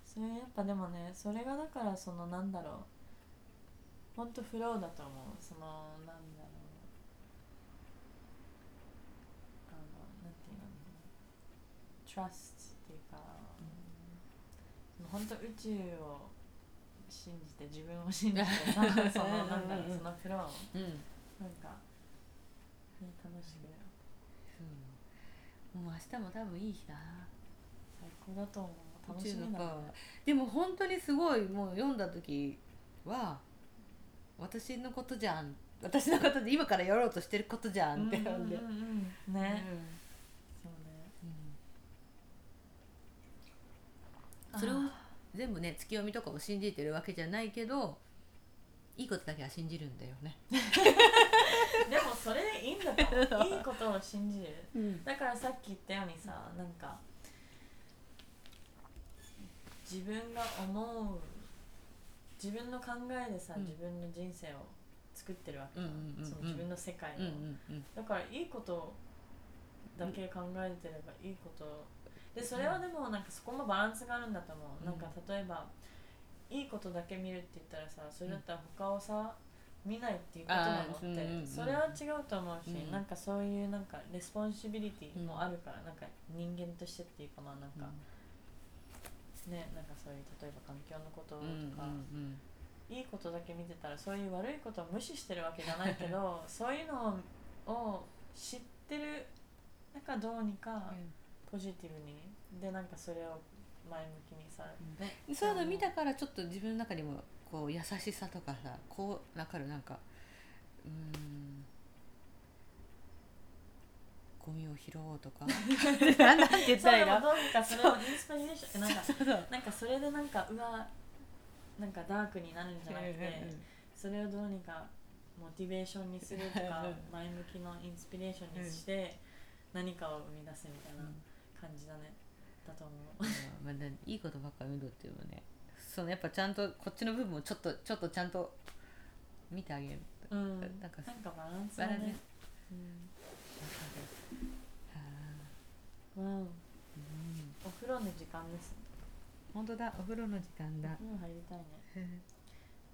それやっぱでもねそれがだからそのなんだろう本当フローだと思うそのなんだろうあのなんてい。うの trust ってい。うか、その本当宇宙を信じて自分を信じてさそのなんだろうそのフローうんなんか、ね、楽しくもう明日も多分いい日だな。最高だと思う。楽しみだ宇宙のパワーでも本当にすごいもう読んだ時は私のことじゃん。私のことで今からやろうとしてることじゃんって読んで、うんうんうん。うんうん。ね、そうねそれをあ全部ね月読みとかを信じてるわけじゃないけどいいことだけは信じるんだよね、ー でもそれでいいんだと。思ういいことを信じる。だからさっき言ったようにさなんか自分が思う自分の考えでさ、うん。自分の人生を作ってるわけじゃん,、うんうんうんうん。その自分の世界を、うんうんうん。だからいいことだけ考えてればいいこと。でそれはでもなんかそこもバランスがあるんだと思う、うん。なんか例えばいいことだけ見るって言ったらさそれだったら他をさ見ないっていうことなのって、それは違うと思うし、うん。なんかそういうなんか responsibility もあるから、なんか人間としてっていうかまあなんか、ねなんかそういう例えば環境のこととうんか、うん。いいことだけ見てたらそういう悪いことを無視してるわけじゃないけど そういうのを知ってるなんかどうにかポジティブに。でなんかそれを前向きにさ、そういうの見たからちょっと自分の中にもこう優しさとかさこう分かる？なんかうーん。ゴミを拾おうとか。なんなんて言ったらいいのもどうにかそれをインスピレーションなんかそうそうなんかそれでなんかうわなんかダークになるんじゃなくてそれをどうにかモチベーションにするとかうん前向きのインスピレーションにして何かを生み出すみたいな感じだね。だと思う。うんまあ、ねいいことばっかり見るっていうのねそのやっぱちゃんとこっちの部分をちょっとちょっとちゃんと見てあげる。うん。なんなんかかバランスだね。バランス。うん。はあうん。うんお風呂の時間です。本当だ。お風呂の時間だ。お入りたいね。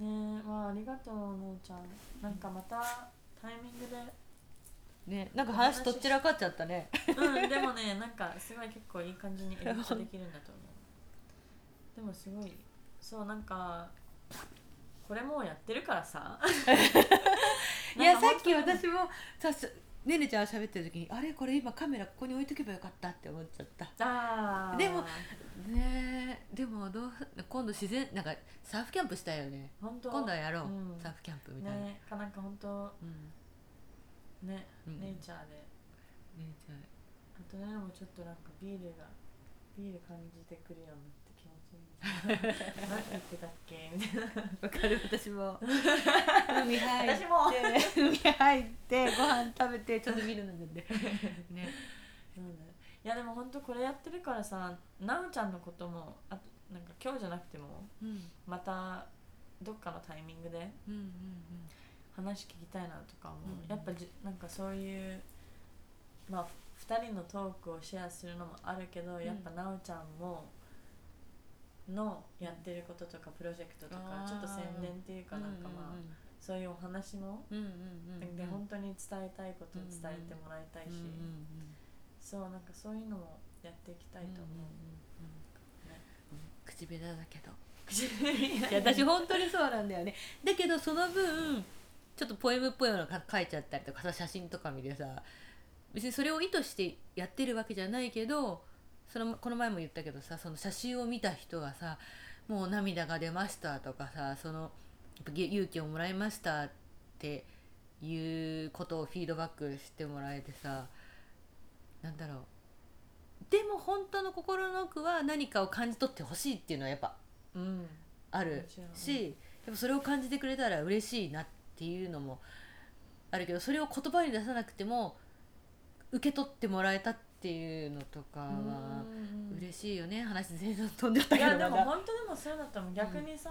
ねえ。まあありがとうのーちゃん。なんかまたタイミングで。ねなんか話とっちらかっちゃったね。うんでもね なんかすごい結構いい感じにエディできるんだと思う。でもすごいそうなんかこれもうやってるからさ。いやさっき私もさすねねちゃんが喋ってる時にあれこれ今カメラここに置いとけばよかったって思っちゃった。あー。でもねえでもどう今度自然なんかサーフキャンプしたいよね。今度はやろう、うん。サーフキャンプみたいな、ねかなんか本当うん。ね、うん。ネイチャーで。ねちゃんあとねもうちょっとなんかビールがビール感じてくるようにな。って 何言ってたっけ？みたいな。わかる。私も。海入って。私も海入ってご飯食べてちょっと見るので ねなんだよいやでも本当これやってるからさなおちゃんのこともあとなんか今日じゃなくてもうん。またどっかのタイミングでうんうん話聞きたいなとかも、うんやっぱじなんかそういうまあ2人のトークをシェアするのもあるけど、んやっぱなおちゃんものやってることとかプロジェクトとかちょっと宣伝っていうかなんかまあ、そういうお話も、うんうんうんうん。で本当に伝えたいことを伝えてもらいたいし、そうなんかそういうのもやっていきたいと思う。ね口下手だけど。いいや私本当にそうなんだよね。だけどその分ちょっとポエムっぽいのが書いちゃったりとかさ写真とか見てさ別にそれを意図してやってるわけじゃないけどそのこの前も言ったけどさその写真を見た人がさもう涙が出ましたとかさそのやっぱ勇気をもらいましたっていうことをフィードバックしてもらえてさなんだろう。でも本当の心の奥は何かを感じ取ってほしいっていうのはやっぱうん。あるしでもそれを感じてくれたら嬉しいなっていうのもあるけどそれを言葉に出さなくても受け取ってもらえたっていうのとかはうん嬉しいよね。話全然飛んじゃったいけど。まだやでも本当でもそうだったもん。逆にさ、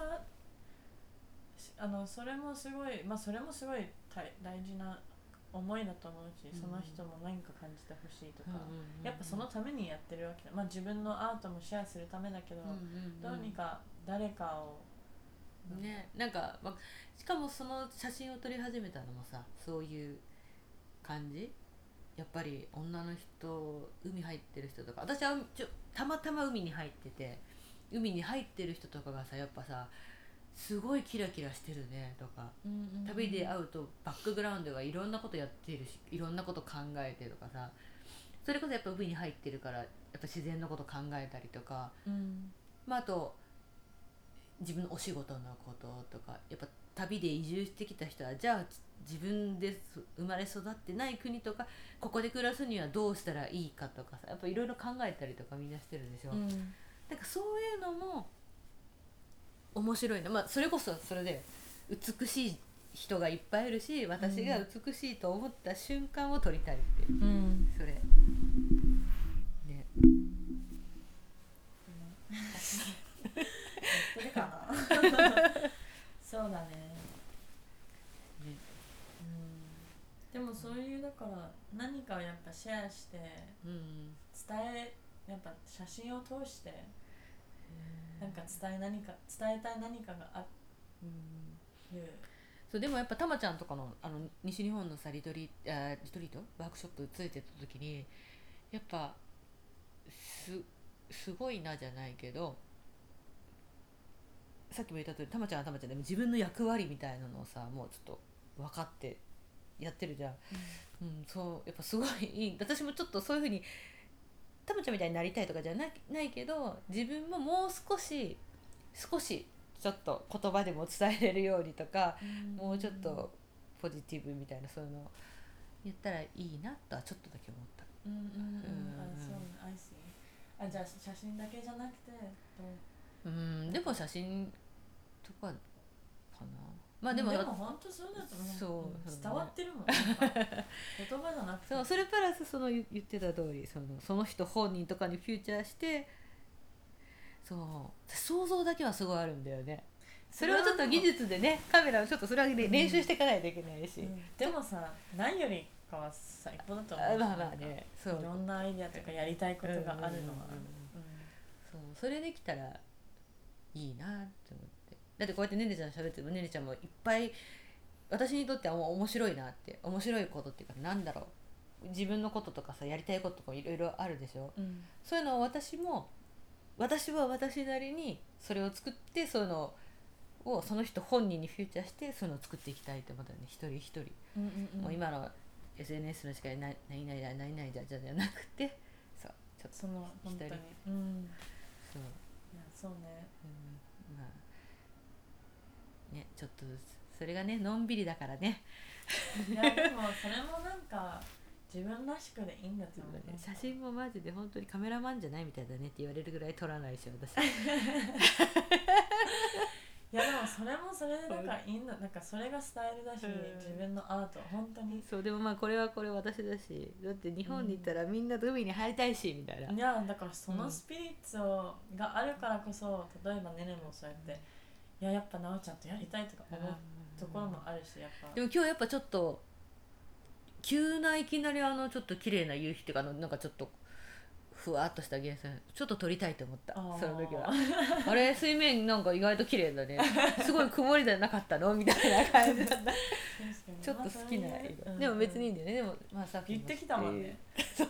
しあのそれもすごいまあそれもすごい大大事な思いだと思うし、うん。その人も何か感じてほしいとか、うんうんうんやっぱそのためにやってるわけだまあ自分のアートもシェアするためだけど、うんうんうんどうにか誰かをね。なんか、ま、しかもその写真を撮り始めたのもさそういう感じ？やっぱり女の人海入ってる人とか私はちょたまたま海に入ってて海に入ってる人とかがさやっぱさすごいキラキラしてるねとか旅で会うとバックグラウンドがいろんなことやってるしいろんなこと考えてるとかさそれこそやっぱ海に入ってるからやっぱ自然のこと考えたりとかうん。まあ、あと自分のお仕事のこととかやっぱ旅で移住してきた人はじゃあ自分です生まれ育ってない国とかここで暮らすにはどうしたらいいかとかさやっぱいろいろ考えたりとかみんなしてるでしょ、うん。なんかそういうのも面白いな、まあ、それこそそれで美しい人がいっぱいいるし私が美しいと思った瞬間を撮りたいっていう。うん。それ。ね。そうだねねうんでもそういうだから何かをやっぱシェアしてうん伝えやっぱ写真を通してなんか伝え何か伝えたい何かがあうん。そうでもやっぱたまちゃんとかのあの西日本のさリトリあリトリートワークショップついてた時にやっぱすすごいなじゃないけどさっきも言った通りたまちゃんはたまちゃんでも自分の役割みたいなのをさもうちょっと分かってやってるじゃん、うん、そうやっぱすごいいい私もちょっとそういうふうにたまちゃんみたいになりたいとかじゃなないけど自分ももう少し少しちょっと言葉でも伝えれるようにとか、もうちょっとポジティブみたいなそういうの言ったらいいなとはちょっとだけ思った。うんうんうん。うん。あじゃあ写真だけじゃなくてどう？うん。でも写真とかまあでもでも本当そうだと思う。そうう。ん伝わってるもん。なんか言葉じゃなくて。そうそれプラスその言言ってた通りそのその人本人とかにフューチャーしてそう。想像だけはすごいあるんだよね。それをちょっと技術でねカメラをちょっとそれは練習していかないといけないし、うん。でもさ何よりかは最高だと思う。あまあまあね。そう。いろんなアイデアとかやりたいことがあるのは。そう。それできたらいいなって思ってだってこうやってねねちゃん喋ってもねねちゃんもいっぱい私にとってはもう面白いなって面白いことっていうかなんだろう。自分のこととかさやりたいこととかもいろいろあるでしょ。うん。そういうのを私も私は私なりにそれを作ってそういうのをその人本人にフューチャーしてそういうのを作っていきたいって思ったよね。一人一人、うんうんうん。もう今の SNS の時代な何々だ何々だじゃなくてそうちょっと一人。うん。そう。そうね。うん。まあねちょっとそれがねのんびりだからね。いやでもそれもなんか自分らしくでいいんだと思う。ね。写真もマジで本当にカメラマンじゃないみたいだねって言われるぐらい撮らないし私。いやでもそれもそれでなんかいいんだ。なんかそれがスタイルだしうん。自分のアート本当に。そうでもまあこれはこれ私だし。だって日本に行ったらみんなと海に入りたいしみたいな、いやだからそのスピリッツをがあるからこそ例えばねねもそうやっていややっぱなおちゃんとやりたいとか思うところもあるしやっぱ。でも今日やっぱちょっと急ないきなりあのちょっと綺麗な夕日っていうかあのなんかちょっとふわっとした源泉ちょっと撮りたいと思ったその時は。あれ水面なんか意外と綺麗だね。すごい曇りじゃなかったのみたいな感じだった。ちょっと好きな色、でも別にいいんだよね。でもまあさっき言ってきたもんね。ちょっ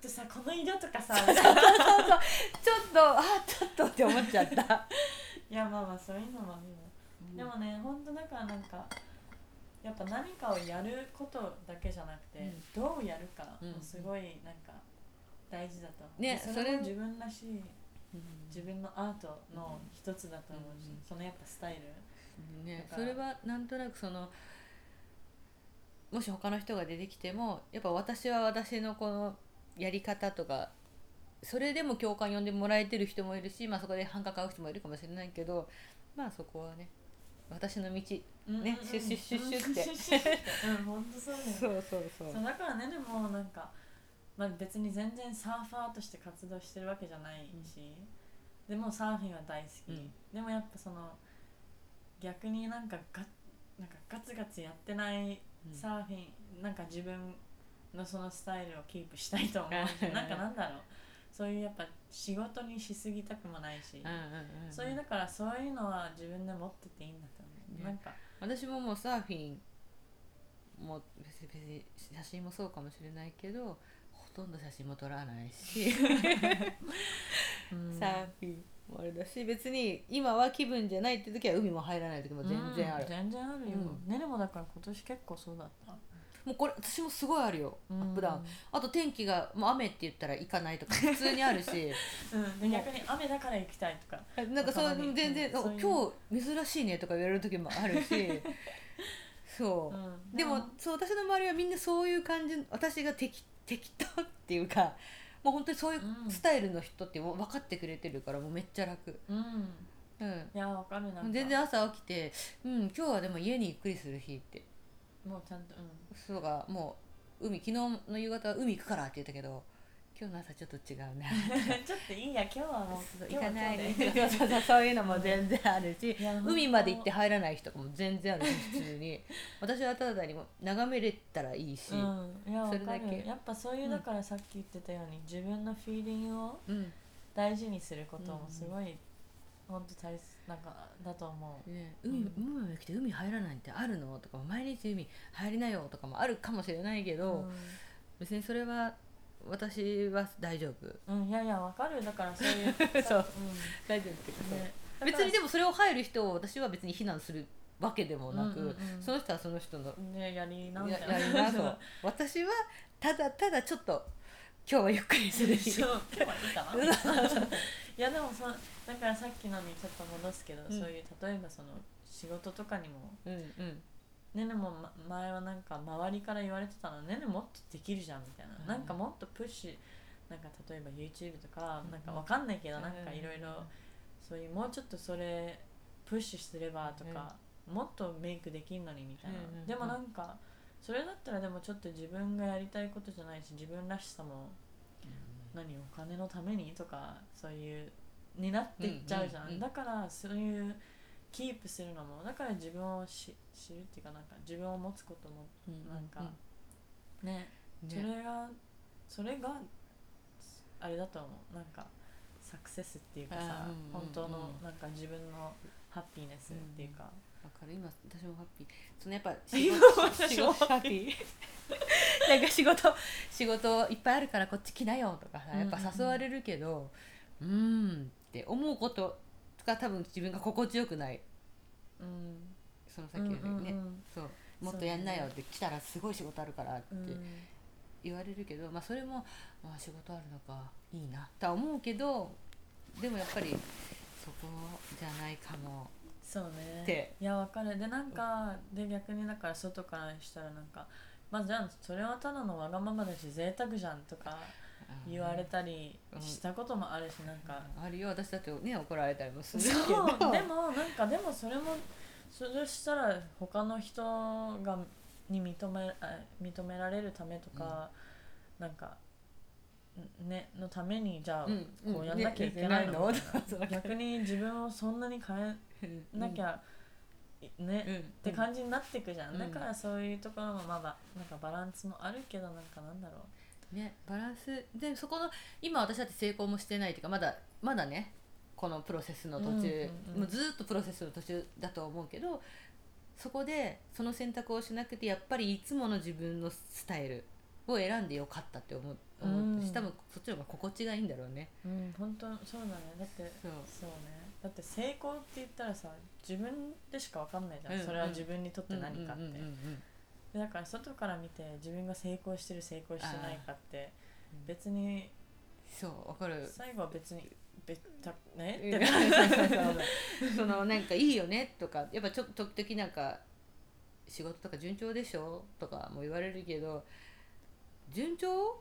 とさこの色とかさ ちょっとあちょっとって思っちゃった、いやまあまあそういうのもいいのでもね本当だからなんかやっぱ何かをやることだけじゃなくて、どうやるかうんもすごいなんか大事だと思う、ねでそそれれも自分らしいうん。自分のアートの一つだと思うし、うん。そのやっぱスタイル。ねそれはなんとなくそのもし他の人が出てきてもやっぱ私は私のこのやり方とかそれでも共感呼んでもらえてる人もいるし、まあ、そこで反感買う人もいるかもしれないけどまあそこはね私の道ねうんうんうん。シュッシュッシュッシュッって。本当そうね。そうそうそう。だからねでもなんか、まあ、別に全然サーファーとして活動してるわけじゃないし、でもサーフィンは大好き、うん。でもやっぱその逆になんかガなんかガツガツやってないうん。サーフィン、なんか自分のそのスタイルをキープしたいと思う。しなんかなんだろうそういうやっぱ仕事にしすぎたくもないし、うんうんそういうだからそういうのは自分で持ってていいんだと思う、ね。なんか。私ももうサーフィンも別に別に写真もそうかもしれないけどほとんど写真も撮らないし。うん。サーフィンもあれだし別に今は気分じゃないって時は海も入らない時も全然ある。うん、全然あるよ、うん。ねるもだから今年結構そうだったもうこれ私もすごいあるよ、うん。アップダウン。あと天気がもう雨って言ったら行かないとか 普通にあるし。うん、で逆に雨だから行きたいとか。なんかそう全然、うん今日珍しいねとか言われる時もあるし。そう、うん。でもそう私の周りはみんなそういう感じ私が適適当っていうかもう本当にそういううん。スタイルの人って分かってくれてるからもうめっちゃ楽、うん。うん、いやわかるな全然朝起きて「うん今日はでも家にゆっくりする日」って。もうちゃんとうそうがもう海昨日の夕方は海行くからって言ったけど今日の朝ちょっと違うな ちょっといいや今日はもう行かない そういうのも全然あるし海まで行って入らない人も全然あるし普通に。私はただ単にも眺めれたらいいし、うん、いやそれだけ。るやっぱそういうだからさっき言ってたように、自分のフィーリングをうん。大事にすることもうんすごい、本当大切なんかだと思う。ね、海うん。海まで来て海入らないってあるの？とか毎日海入りなよとかもあるかもしれないけど、別にそれは私は大丈夫。うん、うんいやいやわかる。だからそういう そう。う大丈夫っていうかんね。別にでもそれを入る人を私は別に非難するわけでもなく、うんうんうん。その人はその人のねやりなやりなと 私はただただちょっと今日はゆっくりする日。そう。今日はいいかな。いやでもそだからさっきのにちょっと戻すけど、ん。そういう例えばその仕事とかにもうんうん。ねねも、ま、前はなんか周りから言われてたのねねもっとできるじゃんみたいな、うん。なんかもっとプッシュなんか例えば YouTube とか、うんなんかわかんないけど、うん。なんかいろいろそういうもうちょっとそれプッシュすればとか、もっとメイクできんのにみたいな、うんうんうん。でもなんかそれだったらでもちょっと自分がやりたいことじゃないし自分らしさも何お金のためにとかそういうになっていっちゃうじゃん,、うんうんうんだからそういうキープするのもだから自分をし知るっていうかなんか自分を持つこともなんか、ね。それがそれがあれだと思う。なんかサクセスっていうかさ、うんうんうん本当のなんか自分のハッピーネスっていうか、わかる。今私もハッピー。そのやっぱ 今私もハッピー。なんか仕事仕事いっぱいあるからこっち来なよとかさやっぱ誘われるけどうーんって思うことが多分自分が心地よくない。うん。そのさっきよりね、うんうんうん。そう。もっとやんなよって来たらすごい仕事あるからってうん言われるけど、まあ、それも、まあ、仕事あるのかいいなとは思うけどでもやっぱりそこじゃないかも。そうね。って。いやわかる。でなんかで逆にだから外からしたらなんかまあじゃあそれはただのわがままだし贅沢じゃんとか言われたりしたこともあるしなんか、あるよ。私だってね怒られたりもするけそう。どでもなんかでもそれもそれしたら他の人がに認めあ認められるためとか、なんかんねのためにじゃあうん。うん。こうやんなきゃいけないの,、ね逆に自分をそんなに変えなきゃ、いね、うん。って感じになっていくじゃん、うん。だからそういうところもまあまあなんかバランスもあるけどなんかなんだろねバランス。でそこの今私だって成功もしてないっていうかまだまだねこのプロセスの途中、うんうんうんもうずっとプロセスの途中だと思うけどそこでその選択をしなくてやっぱりいつもの自分のスタイルを選んでよかったって思う思ったし、うん。多分そっちの方が心地がいいんだろうね。ううん本当そうだねだってそう。そうね。だって成功って言ったらさ自分でしかわかんないじゃん、うんそれは自分にとって何かって、だから外から見て自分が成功してる成功してないかってうん。別にそうわかる。最後は別に別たね？うん。ってそのなんかいいよねとかやっぱちょっと時々なんか仕事とか順調でしょとかも言われるけど順調？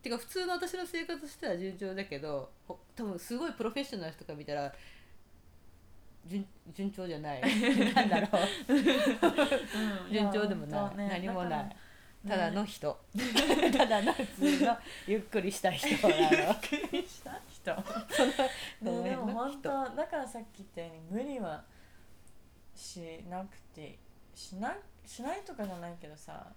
ってか普通の私の生活しては順調だけどほ多分すごいプロフェッショナルとか見たら順順調じゃない。なんだろう。うん。順調でもい。ない、ね何もない。ただの人、ただの普通のゆっくりした人なの。びっくりした人。ね、でも本人当だからさっき言ったように無理はしなくてしなしないとかじゃないけどさ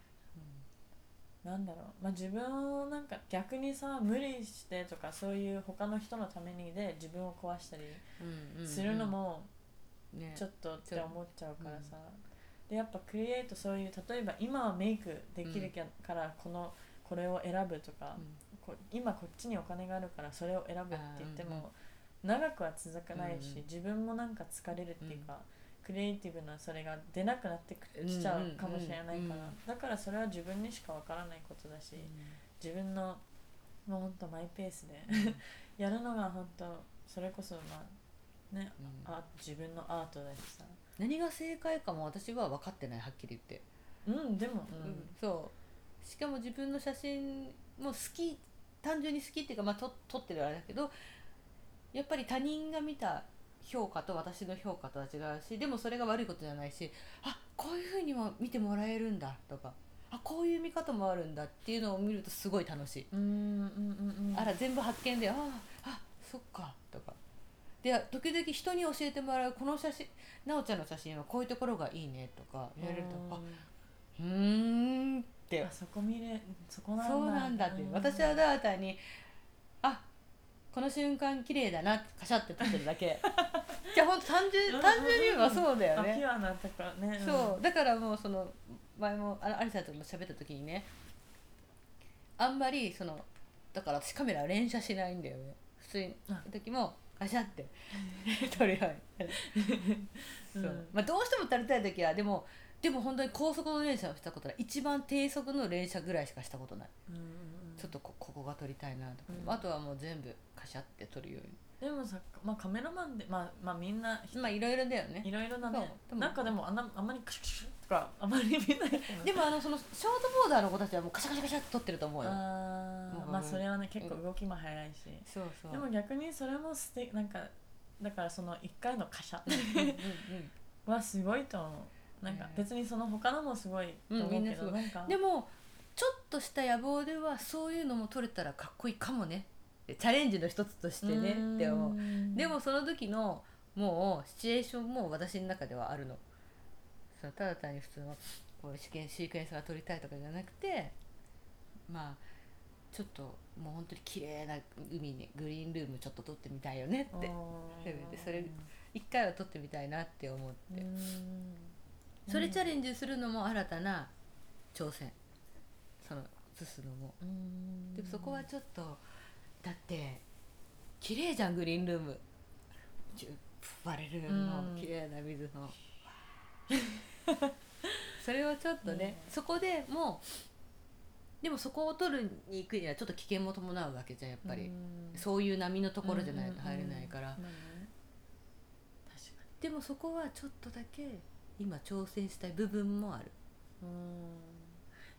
なんだろう、まあ、自分をなんか逆にさ無理してとかそういう他の人のためにで自分を壊したりうんうん。するのもね。ちょっとって思っちゃうからさ、でやっぱクリエイトそういう例えば今はメイクできるからこのこれを選ぶとか、こ今こっちにお金があるからそれを選ぶって言っても長くは続かないし、うん。うん自分もなんか疲れるっていうか、クリエイティブなそれが出なくなってきちゃうかもしれないから、うん。うんだからそれは自分にしかわからないことだし、自分のもうほんとマイペースで やるのが本当それこそまあね、うん。あ自分のアートだしさ。何が正解かも私は分かってないはっきり言って、うんでも、うん。そう。しかも自分の写真も好き単純に好きっていうか、まあ、と撮ってるあれだけどやっぱり他人が見た評価と私の評価とは違うしでもそれが悪いことじゃないしあこういうふうにも見てもらえるんだとかあこういう見方もあるんだっていうのを見るとすごい楽しい、うんうんうんうん。あら全部発見であああそっかとかで時々人に教えてもらうこの写真なおちゃんの写真はこういうところがいいねとか言われるとあうーんって。あそこ見れそこなんだ。そうなんだって、うん。私はただ単にあこの瞬間綺麗だなってカシャって撮ってるだけ。じゃあほんと単純単純に言えばそうだよね。ね。そう。だからもうその前もあアリさんとも喋った時にねあんまりそのだから私カメラ連写しないんだよね。普通に。あ。時もガシャって。撮るようにそう、うん。まあ、どうしても撮りたい時はでもでも本当に高速の連写をしたことない。一番低速の連写ぐらいしかしたことない、うんうんうん。ちょっとこここが撮りたいなとか、うん。あとはもう全部カシャって撮るようでもさ、まあ、カメラマンでまあまあみんなにまあいろいろだよね。いろいろなね。なんかでもあんなあんまりカシャカシャとか。あんまり見ない。でもあのそのショートボーダーの子たちはもうカシャカシャカシャって撮ってると思うよ。あうんーまあそれはね結構動きも早いし、そうそう。でも逆にそれも素敵なんかだからその1回のカシャ。はすごいと思う。なんかね別にその他のもすごいと思うけど、うん。なんか。でもちょっとした野望ではそういうのも撮れたらかっこいいかもね。チャレンジの一つとしてねって思う。でもその時のもうシチュエーションも私の中ではあるのそうただ単に普通のこうシーシークエンスが撮りたいとかじゃなくてまあちょっともう本当に綺麗な海にグリーンルームちょっと撮ってみたいよねって。せめてそれ一回は撮ってみたいなって思って。それチャレンジするのも新たな挑戦。その移すのも。でもそこはちょっとだって綺麗じゃんグリーンルーム。バレルのうん。綺麗な水の それをちょっとね、ね。そこでもうでもそこを取るに行くにはちょっと危険も伴うわけじゃんやっぱり、そういう波のところじゃないと入れないから、うんうんうんでもそこはちょっとだけ今挑戦したい部分もある。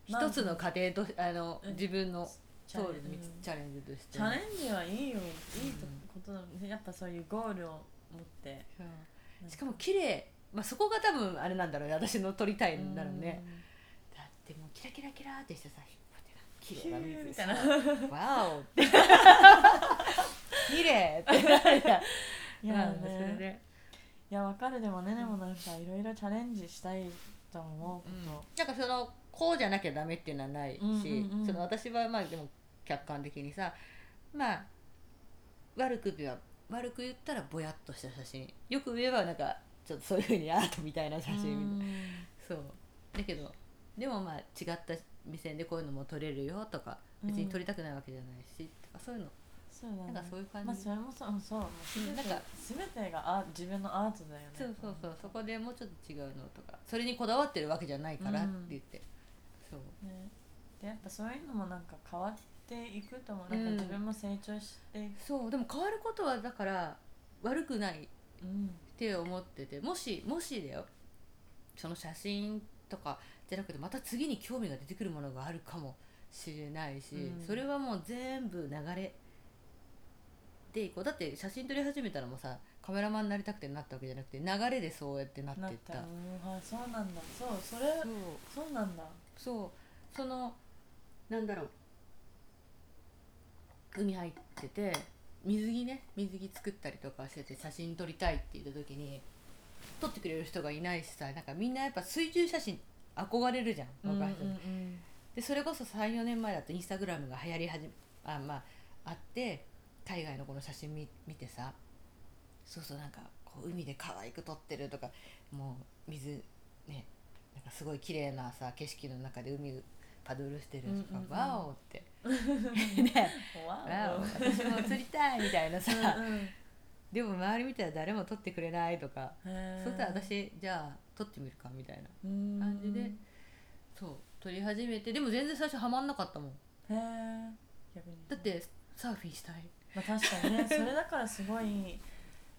に一つの過程とあの、うん。自分のチャレンジ。そうですチャレンジとして。チャレンジはいいよ。いいことだねやっぱそういうゴールを持って。しかも綺麗まあそこが多分あれなんだろうね。私の撮りたいんだろうね、だってもうキラキラキラってしてさ。引っ張って綺麗な水みさたいなわお。って 綺麗。っ ていやいやわかる。でもねでもなんかいろいろチャレンジしたいと思うこなんかそのこうじゃなきゃダメっていうのはないし、その私はまあでも客観的にさまあ悪く言えば悪く言ったらぼやっとした写真。よく言えばなんかちょっとそういうふうにアートみたいな写と真みたいなそう。だけどでもまあ違った目線でこういうのも撮れるよとか別に撮りたくないわけじゃないし、とかそういうの。そうだね。なんかそういう感じ。まあそれもそうそうなんか全てがあ自分のアートだよね。そうそうそうそこでもうちょっと違うのとか。それにこだわってるわけじゃないからって言って、そう。ね。でやっぱそういうのもなんか変わっていくと思う。なんかうん。自分も成長していく。そうでも変わることはだから悪くない。っうんて思っててもしもしだよその写真とかじゃなくてまた次に興味が出てくるものがあるかもしれないし、うん。それはもう全部流れでいこう。だって写真撮り始めたらもうさカメラマンになりたくてなったわけじゃなくて流れでそうやってなってないっった。そうなんだ。そうそれそう。そうなんだ。そう。そのなんだろう。海入ってて水着ね水着作ったりとかしてて写真撮りたいって言った時に撮ってくれる人がいないしさなんかみんなやっぱ水中写真憧れるじゃん若い人、うんでそれこそ34年前だとインスタグラムが流行り始めあまああって海外のこの写真見見てさそうそうなんかこう海で可愛く撮ってるとかもう水ねなんかすごい綺麗なさ景色の中で海パドルしてるとか、うんうんうん。ワオって。わワオ。私も撮りたいみたいなさ、うんうん。でも周り見たら誰も撮ってくれないとか、そしたら私じゃあ撮ってみるかみたいな。うん。感じで。そう。撮り始めて。でも全然最初ハマんなかったもん。へえ逆に。だってサーフィンしたい。まあ確かにね。それだからすごい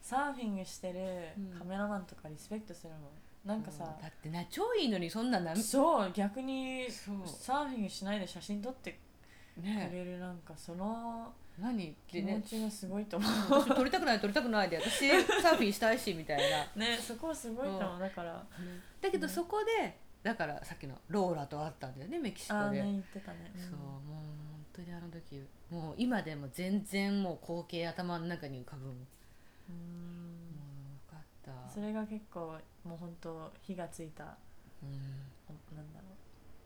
サーフィングしてるうんカメラマンとかリスペクトするもんなんかさうん。だってな超いいのにそんななねそう逆にサーフィングしないで写真撮ってくれるなんかその何？って気持ねちがすごいと思私撮りたくない撮りたくないで私サーフィンしたいしみたいな。う ねそこはすごいと思う。だからだけどそこでだからさっきのローラと会ったんだよねメキシコで、ね言ってたね、ん。そうもう本当にあの時もう今でも全然もう光景頭の中に浮かぶうんた。それが結構もう本当火がついた。うん。なんだろ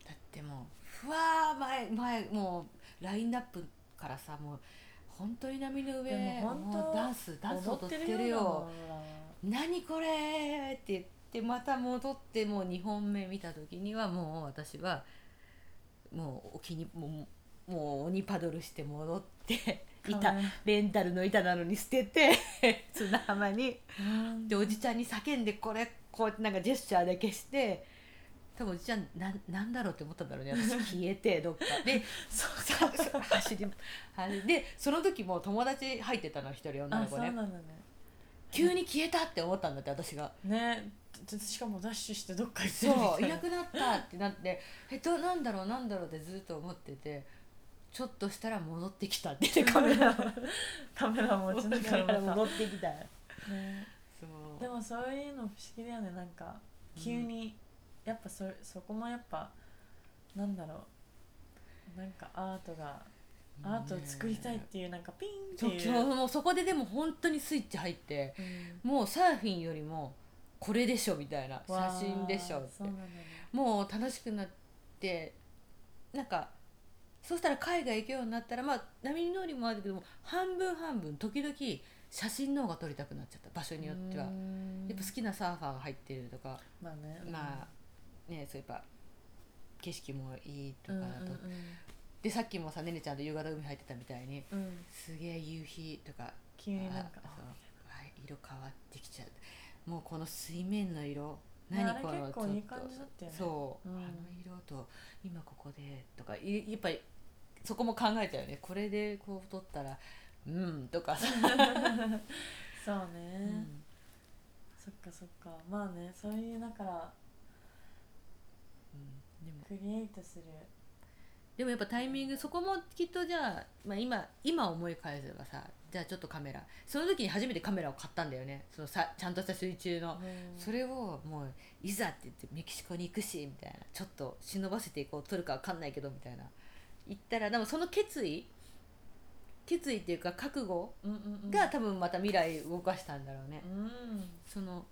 だってもうふわー前前もうラインナップからさもう本当に波の上でもうダンスうダンス踊ってるよ。何これって言ってまた戻ってもう2本目見た時にはもう私はもう沖にもうもう鬼パドルして戻って板レンタルの板なのに捨てて 砂浜に。うん。でおじちゃんに叫んでこれこうなんかジェスチャーだけして。多分おじちゃんなんなんだろうって思ったんだろうね私。消えてどっか。で そうさ走り走りでその時も友達入ってたの一人女の子ね。ね。急に消えたって思ったんだって私が。ね。ちしかもダッシュしてどっか行ってそういなくなったってなってえっとなんだろうなんだろうってずっと思っててちょっとしたら戻ってきたって言 ってカメラカメラ持ちながら戻ってきたね。そう。でもそういうの不思議だよねなんか。急に、やっぱそそこもやっぱなんだろう。なんかアートが、アートを作りたいっていうなんかピンっていう。もうそこででも本当にスイッチ入ってうん。もうサーフィンよりもこれでしょみたいな。写真でしょって。そうね。もう楽しくなってなんかそしたら海外行くようになったらまあ波乗りもあるけども半分半分時々写真の方が撮りたくなっちゃった。場所によっては。やっぱ好きなサーファーが入ってるとか。まあね。まあねそういえば景色もいいとうんかだと、うんでさっきもさねねちゃんと夕方海入ってたみたいにうん。うんすげえ夕日とか。急になんか色変わってきちゃう。もうこの水面の色。何この結構いい感じだったよね。そう、うん。あの色と今ここでとか。いやっぱりそこも考えたよね。これでこう撮ったらうんとか。さ、そううね、んそっかそっか。まあねそういうだからうん。でも。クリエイトする。でもやっぱタイミングそこもきっとじゃあ、まあ、今今思い返せばさじゃあちょっとカメラ。その時に初めてカメラを買ったんだよね。そのさちゃんとした水中の、うん。それをもういざって言ってメキシコに行くしみたいな。ちょっと忍ばせていこう撮るか分かんないけどみたいな言ったらでもその決意決意っていうか覚悟が多分また未来動かしたんだろうね、うん。その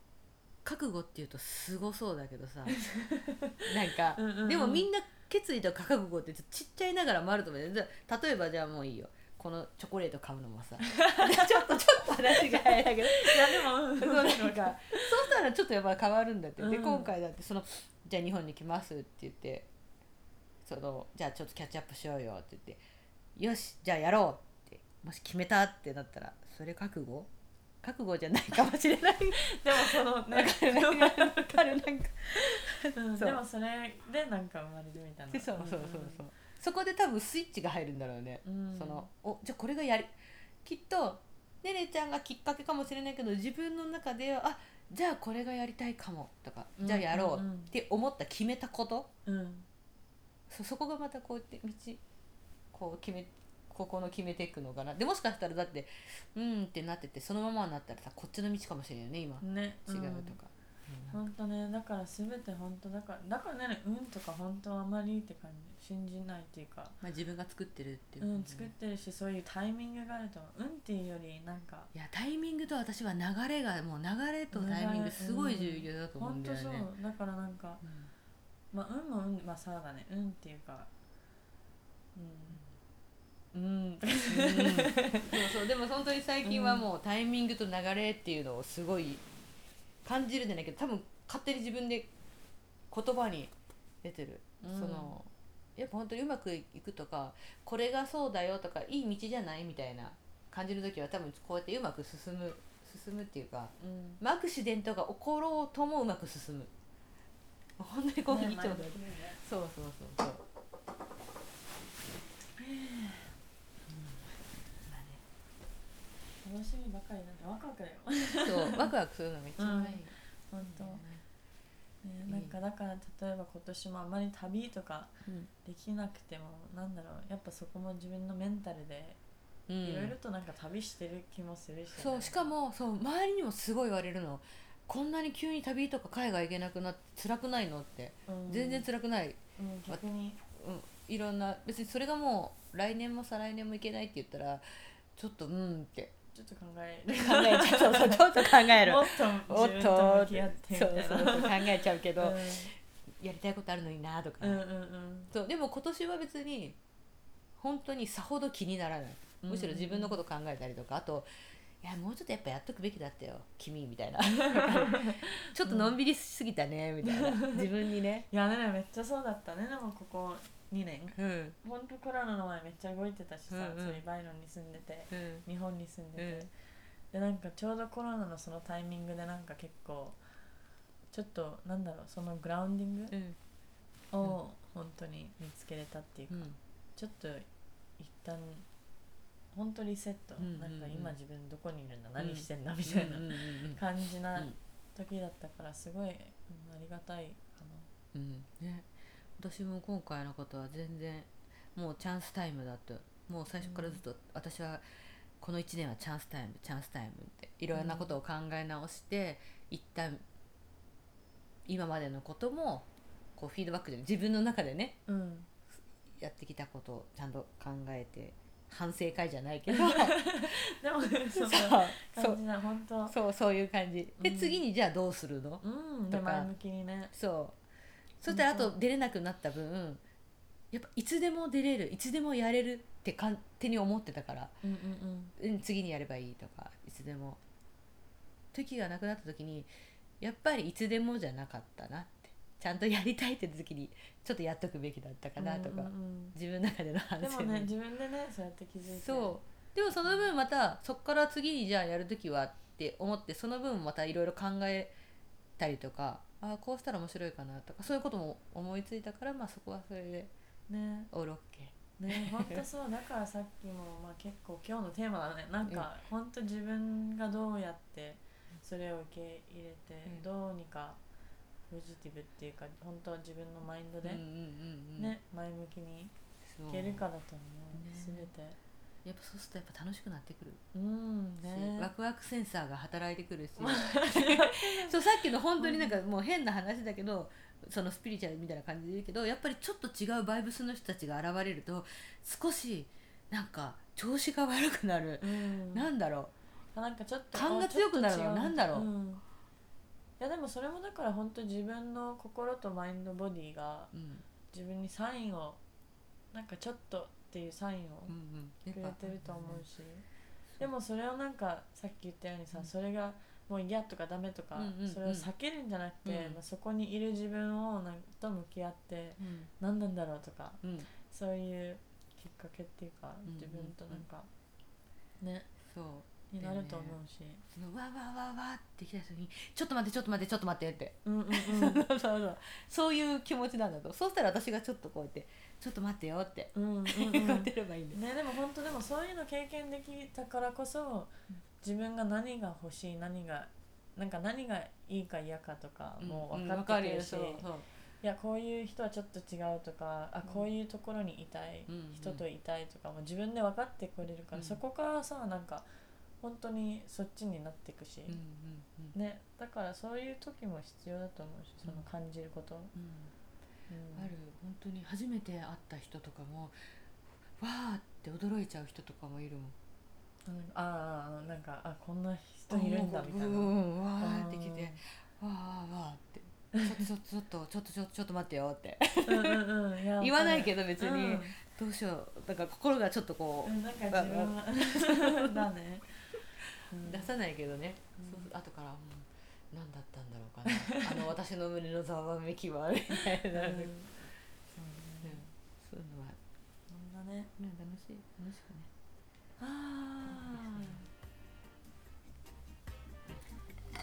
覚悟っていうとすごそうだけどさ。なんかうんでもみんな決意とか覚悟ってちっちゃいながらもあると思う例えばじゃあもういいよ。このチョコレート買うのもさ。ちょっとちょっと話が早いだけど。いやでもうん。そうなんかそうしたらちょっとやっぱ変わるんだって、でうん。今回だってそのじゃあ日本に来ますって言ってそのじゃあちょっとキャッチアップしようよって言ってよしじゃあやろうってもし決めたってなったらそれ覚悟？覚悟じゃないかもしれない。でもそのねわかるなんか。でもそれでなんか生まれるみたいな。そうそうそうそうそこで多分スイッチが入るんだろうね、うん。そのおじゃあこれがやりきっとねねちゃんがきっかけかもしれないけど自分の中ではあじゃあこれがやりたいかもとかじゃあやろうって思った決めたこと、うんそそこがまたこうやって道こう決めここの決めていくのかな。でもしかしたらだってうんってなっててそのままになったらさこっちの道かもしれないよね今、ね。違うとか、うん。本当ね。だから全て本当だからだからね運とか本当あまりって感じ。信じないっていうか。まあ、自分が作ってるっていう。かね、うん作ってるしそういうタイミングがあると運っていうよりなんかいやタイミングと私は流れがもう流れとタイミングすごい重要だと思うん本当そう。だよね。だからなんかうんまあ運も運まあそうだね。運っていうかうん。うん。そうそうでも本当に最近はもうタイミングと流れっていうのをすごい感じるんじゃないけど多分勝手に自分で言葉に出てる、うん。そのやっぱ本当にうまくいくとかこれがそうだよとかいい道じゃないみたいな感じる時は多分こうやってうまく進む進むっていうか、うん。まあアクシデントが起ころうともうまく進む本当にこういうね一丁だそうそうそうそう。楽しみばかりなんでワクワクだよそうワクワクするのが一番いい。本当、ね、なんかだから例えば今年もあまり旅とかうんできなくてもなんだろう。やっぱそこも自分のメンタルでうんいろいろとなんか旅してる気もするし。ね、そうしかもそう周りにもすごい言われるのこんなに急に旅とか海外行けなくなって辛くないの？って。うん。全然辛くない、うん逆に。うん、いろんな別にそれがもう来年も再来年も行けないって言ったらちょっとうんって。ちょっと考える。考えちゃう。ちょっと考える。もっと自分とと向き合ってみそうな。そうそう考えちゃうけど、うん。やりたいことあるのになとか、うんうんうん。そうでも今年は別に本当にさほど気にならない。むしろ自分のこと考えたりとかあといやもうちょっとやっぱやっとくべきだったよ。君みたいな。ちょっとのんびりしすぎたねみたいな。自分にね。いやねめっちゃそうだったね。でもここ2年。うん。本当コロナの前めっちゃ動いてたしさ、うんうん。それバイロンに住んでてうん。日本に住んでて、うん。でなんかちょうどコロナのそのタイミングでなんか結構ちょっとなんだろうそのグラウンディングうん。を本当に見つけれたっていうか、うん。ちょっと一旦本当リセット、うんうんうん。なんか今自分どこにいるんだ、何してんだみたいな感じなうん。時だったからすごい、うんありがたいかうん。ね。私も今回のことは全然もうチャンスタイムだと。もう最初からずっと私はこの1年はチャンスタイムチャンスタイムっていろんなことを考え直して、一旦今までのこともこうフィードバックで自分の中でねなうん。やってきたことをちゃんと考えて反省会じゃないけど。でもねそそううそう。感じな本当。そうそういう感じ。で、うん。次にじゃあどうするの？うんとか。で前向きにね。そう。そしたらあと出れなくなった分やっぱいつでも出れるいつでもやれるって勝手に思ってたから、うんうんうん、次にやればいいとかいつでも。時がなくなった時にやっぱりいつでもじゃなかったな。ってちゃんとやりたいって時にちょっとやっとくべきだったかなとか、うんうん自分の中での反うんで省もね自分でねそうやって気づいて。そう。でもその分またそこから次にじゃあやる時はって思ってその分またいろいろ考えたりとかああこうしたら面白いかなとかそういうことも思いついたからまあそこはそれでねオールオッケね本当そう。だからさっきも、まあ、結構今日のテーマだね。なんか本当自分がどうやってそれを受け入れて、うん。どうにかポジティブっていうか本当は自分のマインドで、ーうんうんうんうん。ね前向きにいけるかだと思う、ね。全て。やっぱそうするとやっぱ楽しくなってくる。うんしねワクワクセンサーが働いてくるし。そうさっきの本当になんかもう変な話だけどそのスピリチュアルみたいな感じで言うけどやっぱりちょっと違うバイブスの人たちが現れると少しなんか調子が悪くなる、うん。なんだろなんかちょっと勘が強くなるの。なんだろう。うん。いやでもそれもだから本当自分の心とマインドボディがう、うん自分にサインをなんかちょっとっていうサインをうんうん、くれてると思うし、でもそれをなんかさっき言ったようにさ、それがもう嫌とかダメとか、うんうんうん。それを避けるんじゃなくて、うん。まあ、そこにいる自分をなんと向き合ってうん。何なんだろうとかうん、そういうきっかけっていうか、自分となんかね。そうになると思うし、そのわーわーわーわーって来た人にちょっと待ってちょっと待ってちょっと待ってって。うんうんうん。そうそうそう。いう気持ちなんだと。そうしたら私がちょっとこうやってちょっと待ってよって。うんうんうん。言ってればいいんね、でも本当でもそういうの経験できたからこそ自分が何が欲しい何がなんか何がいいか嫌かとかもう分かってくるし、うんうんわかるよそう。いやこういう人はちょっと違うとかあうん。こういうところにいたい、うんうん。人といたいとかも自分で分かってくれるから、うん。そこからさなんか本当にそっちになっていくし、そううんうん。ね、だからそういう時も必要だと思うしその感じること、うん。うん。ある。本当に初めて会った人とかもわーって驚いちゃう人とかもいるもん。うん。ああなんかあこんな人いるんだみたいな。うん。うん。わーってきてうんわーわーって。ちょっとちょっとちょっとちょっとちょっと待ってよって。うん言わないどけど別に。どうしよう。なんか心がちょっとこう、なんか自分は。だね、うん出さないけどね、うん。そう後から、うん、何だったんだろうかな。あの私の胸のざわめきはみたいな、うん。うんそうね。そういうのは、そんなね。ね、楽しい。楽しくね。あ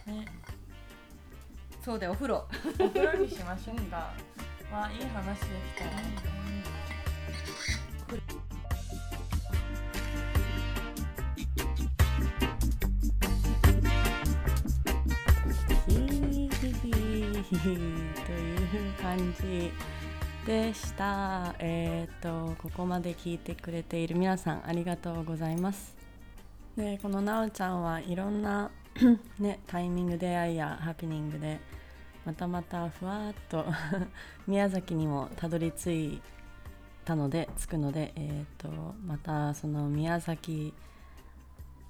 あね。そうだよお風呂。お風呂にしましょうか。まあいい話できたら。ヒという感じでした。えっ、とここまで聞いてくれている皆さんありがとうございます。でこのなおちゃんはいろんな ねタイミング出会いやハプニングでまたまたふわっと 宮崎にもたどり着いたので着くので、えーと、またその宮崎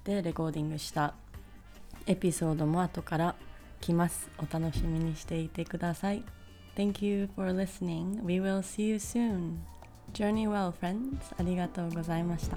でレコーディングしたエピソードも後から来ますお楽しみにしていてください Thank you for listening. We will see you soon. Journey well, friends. ありがとうございました。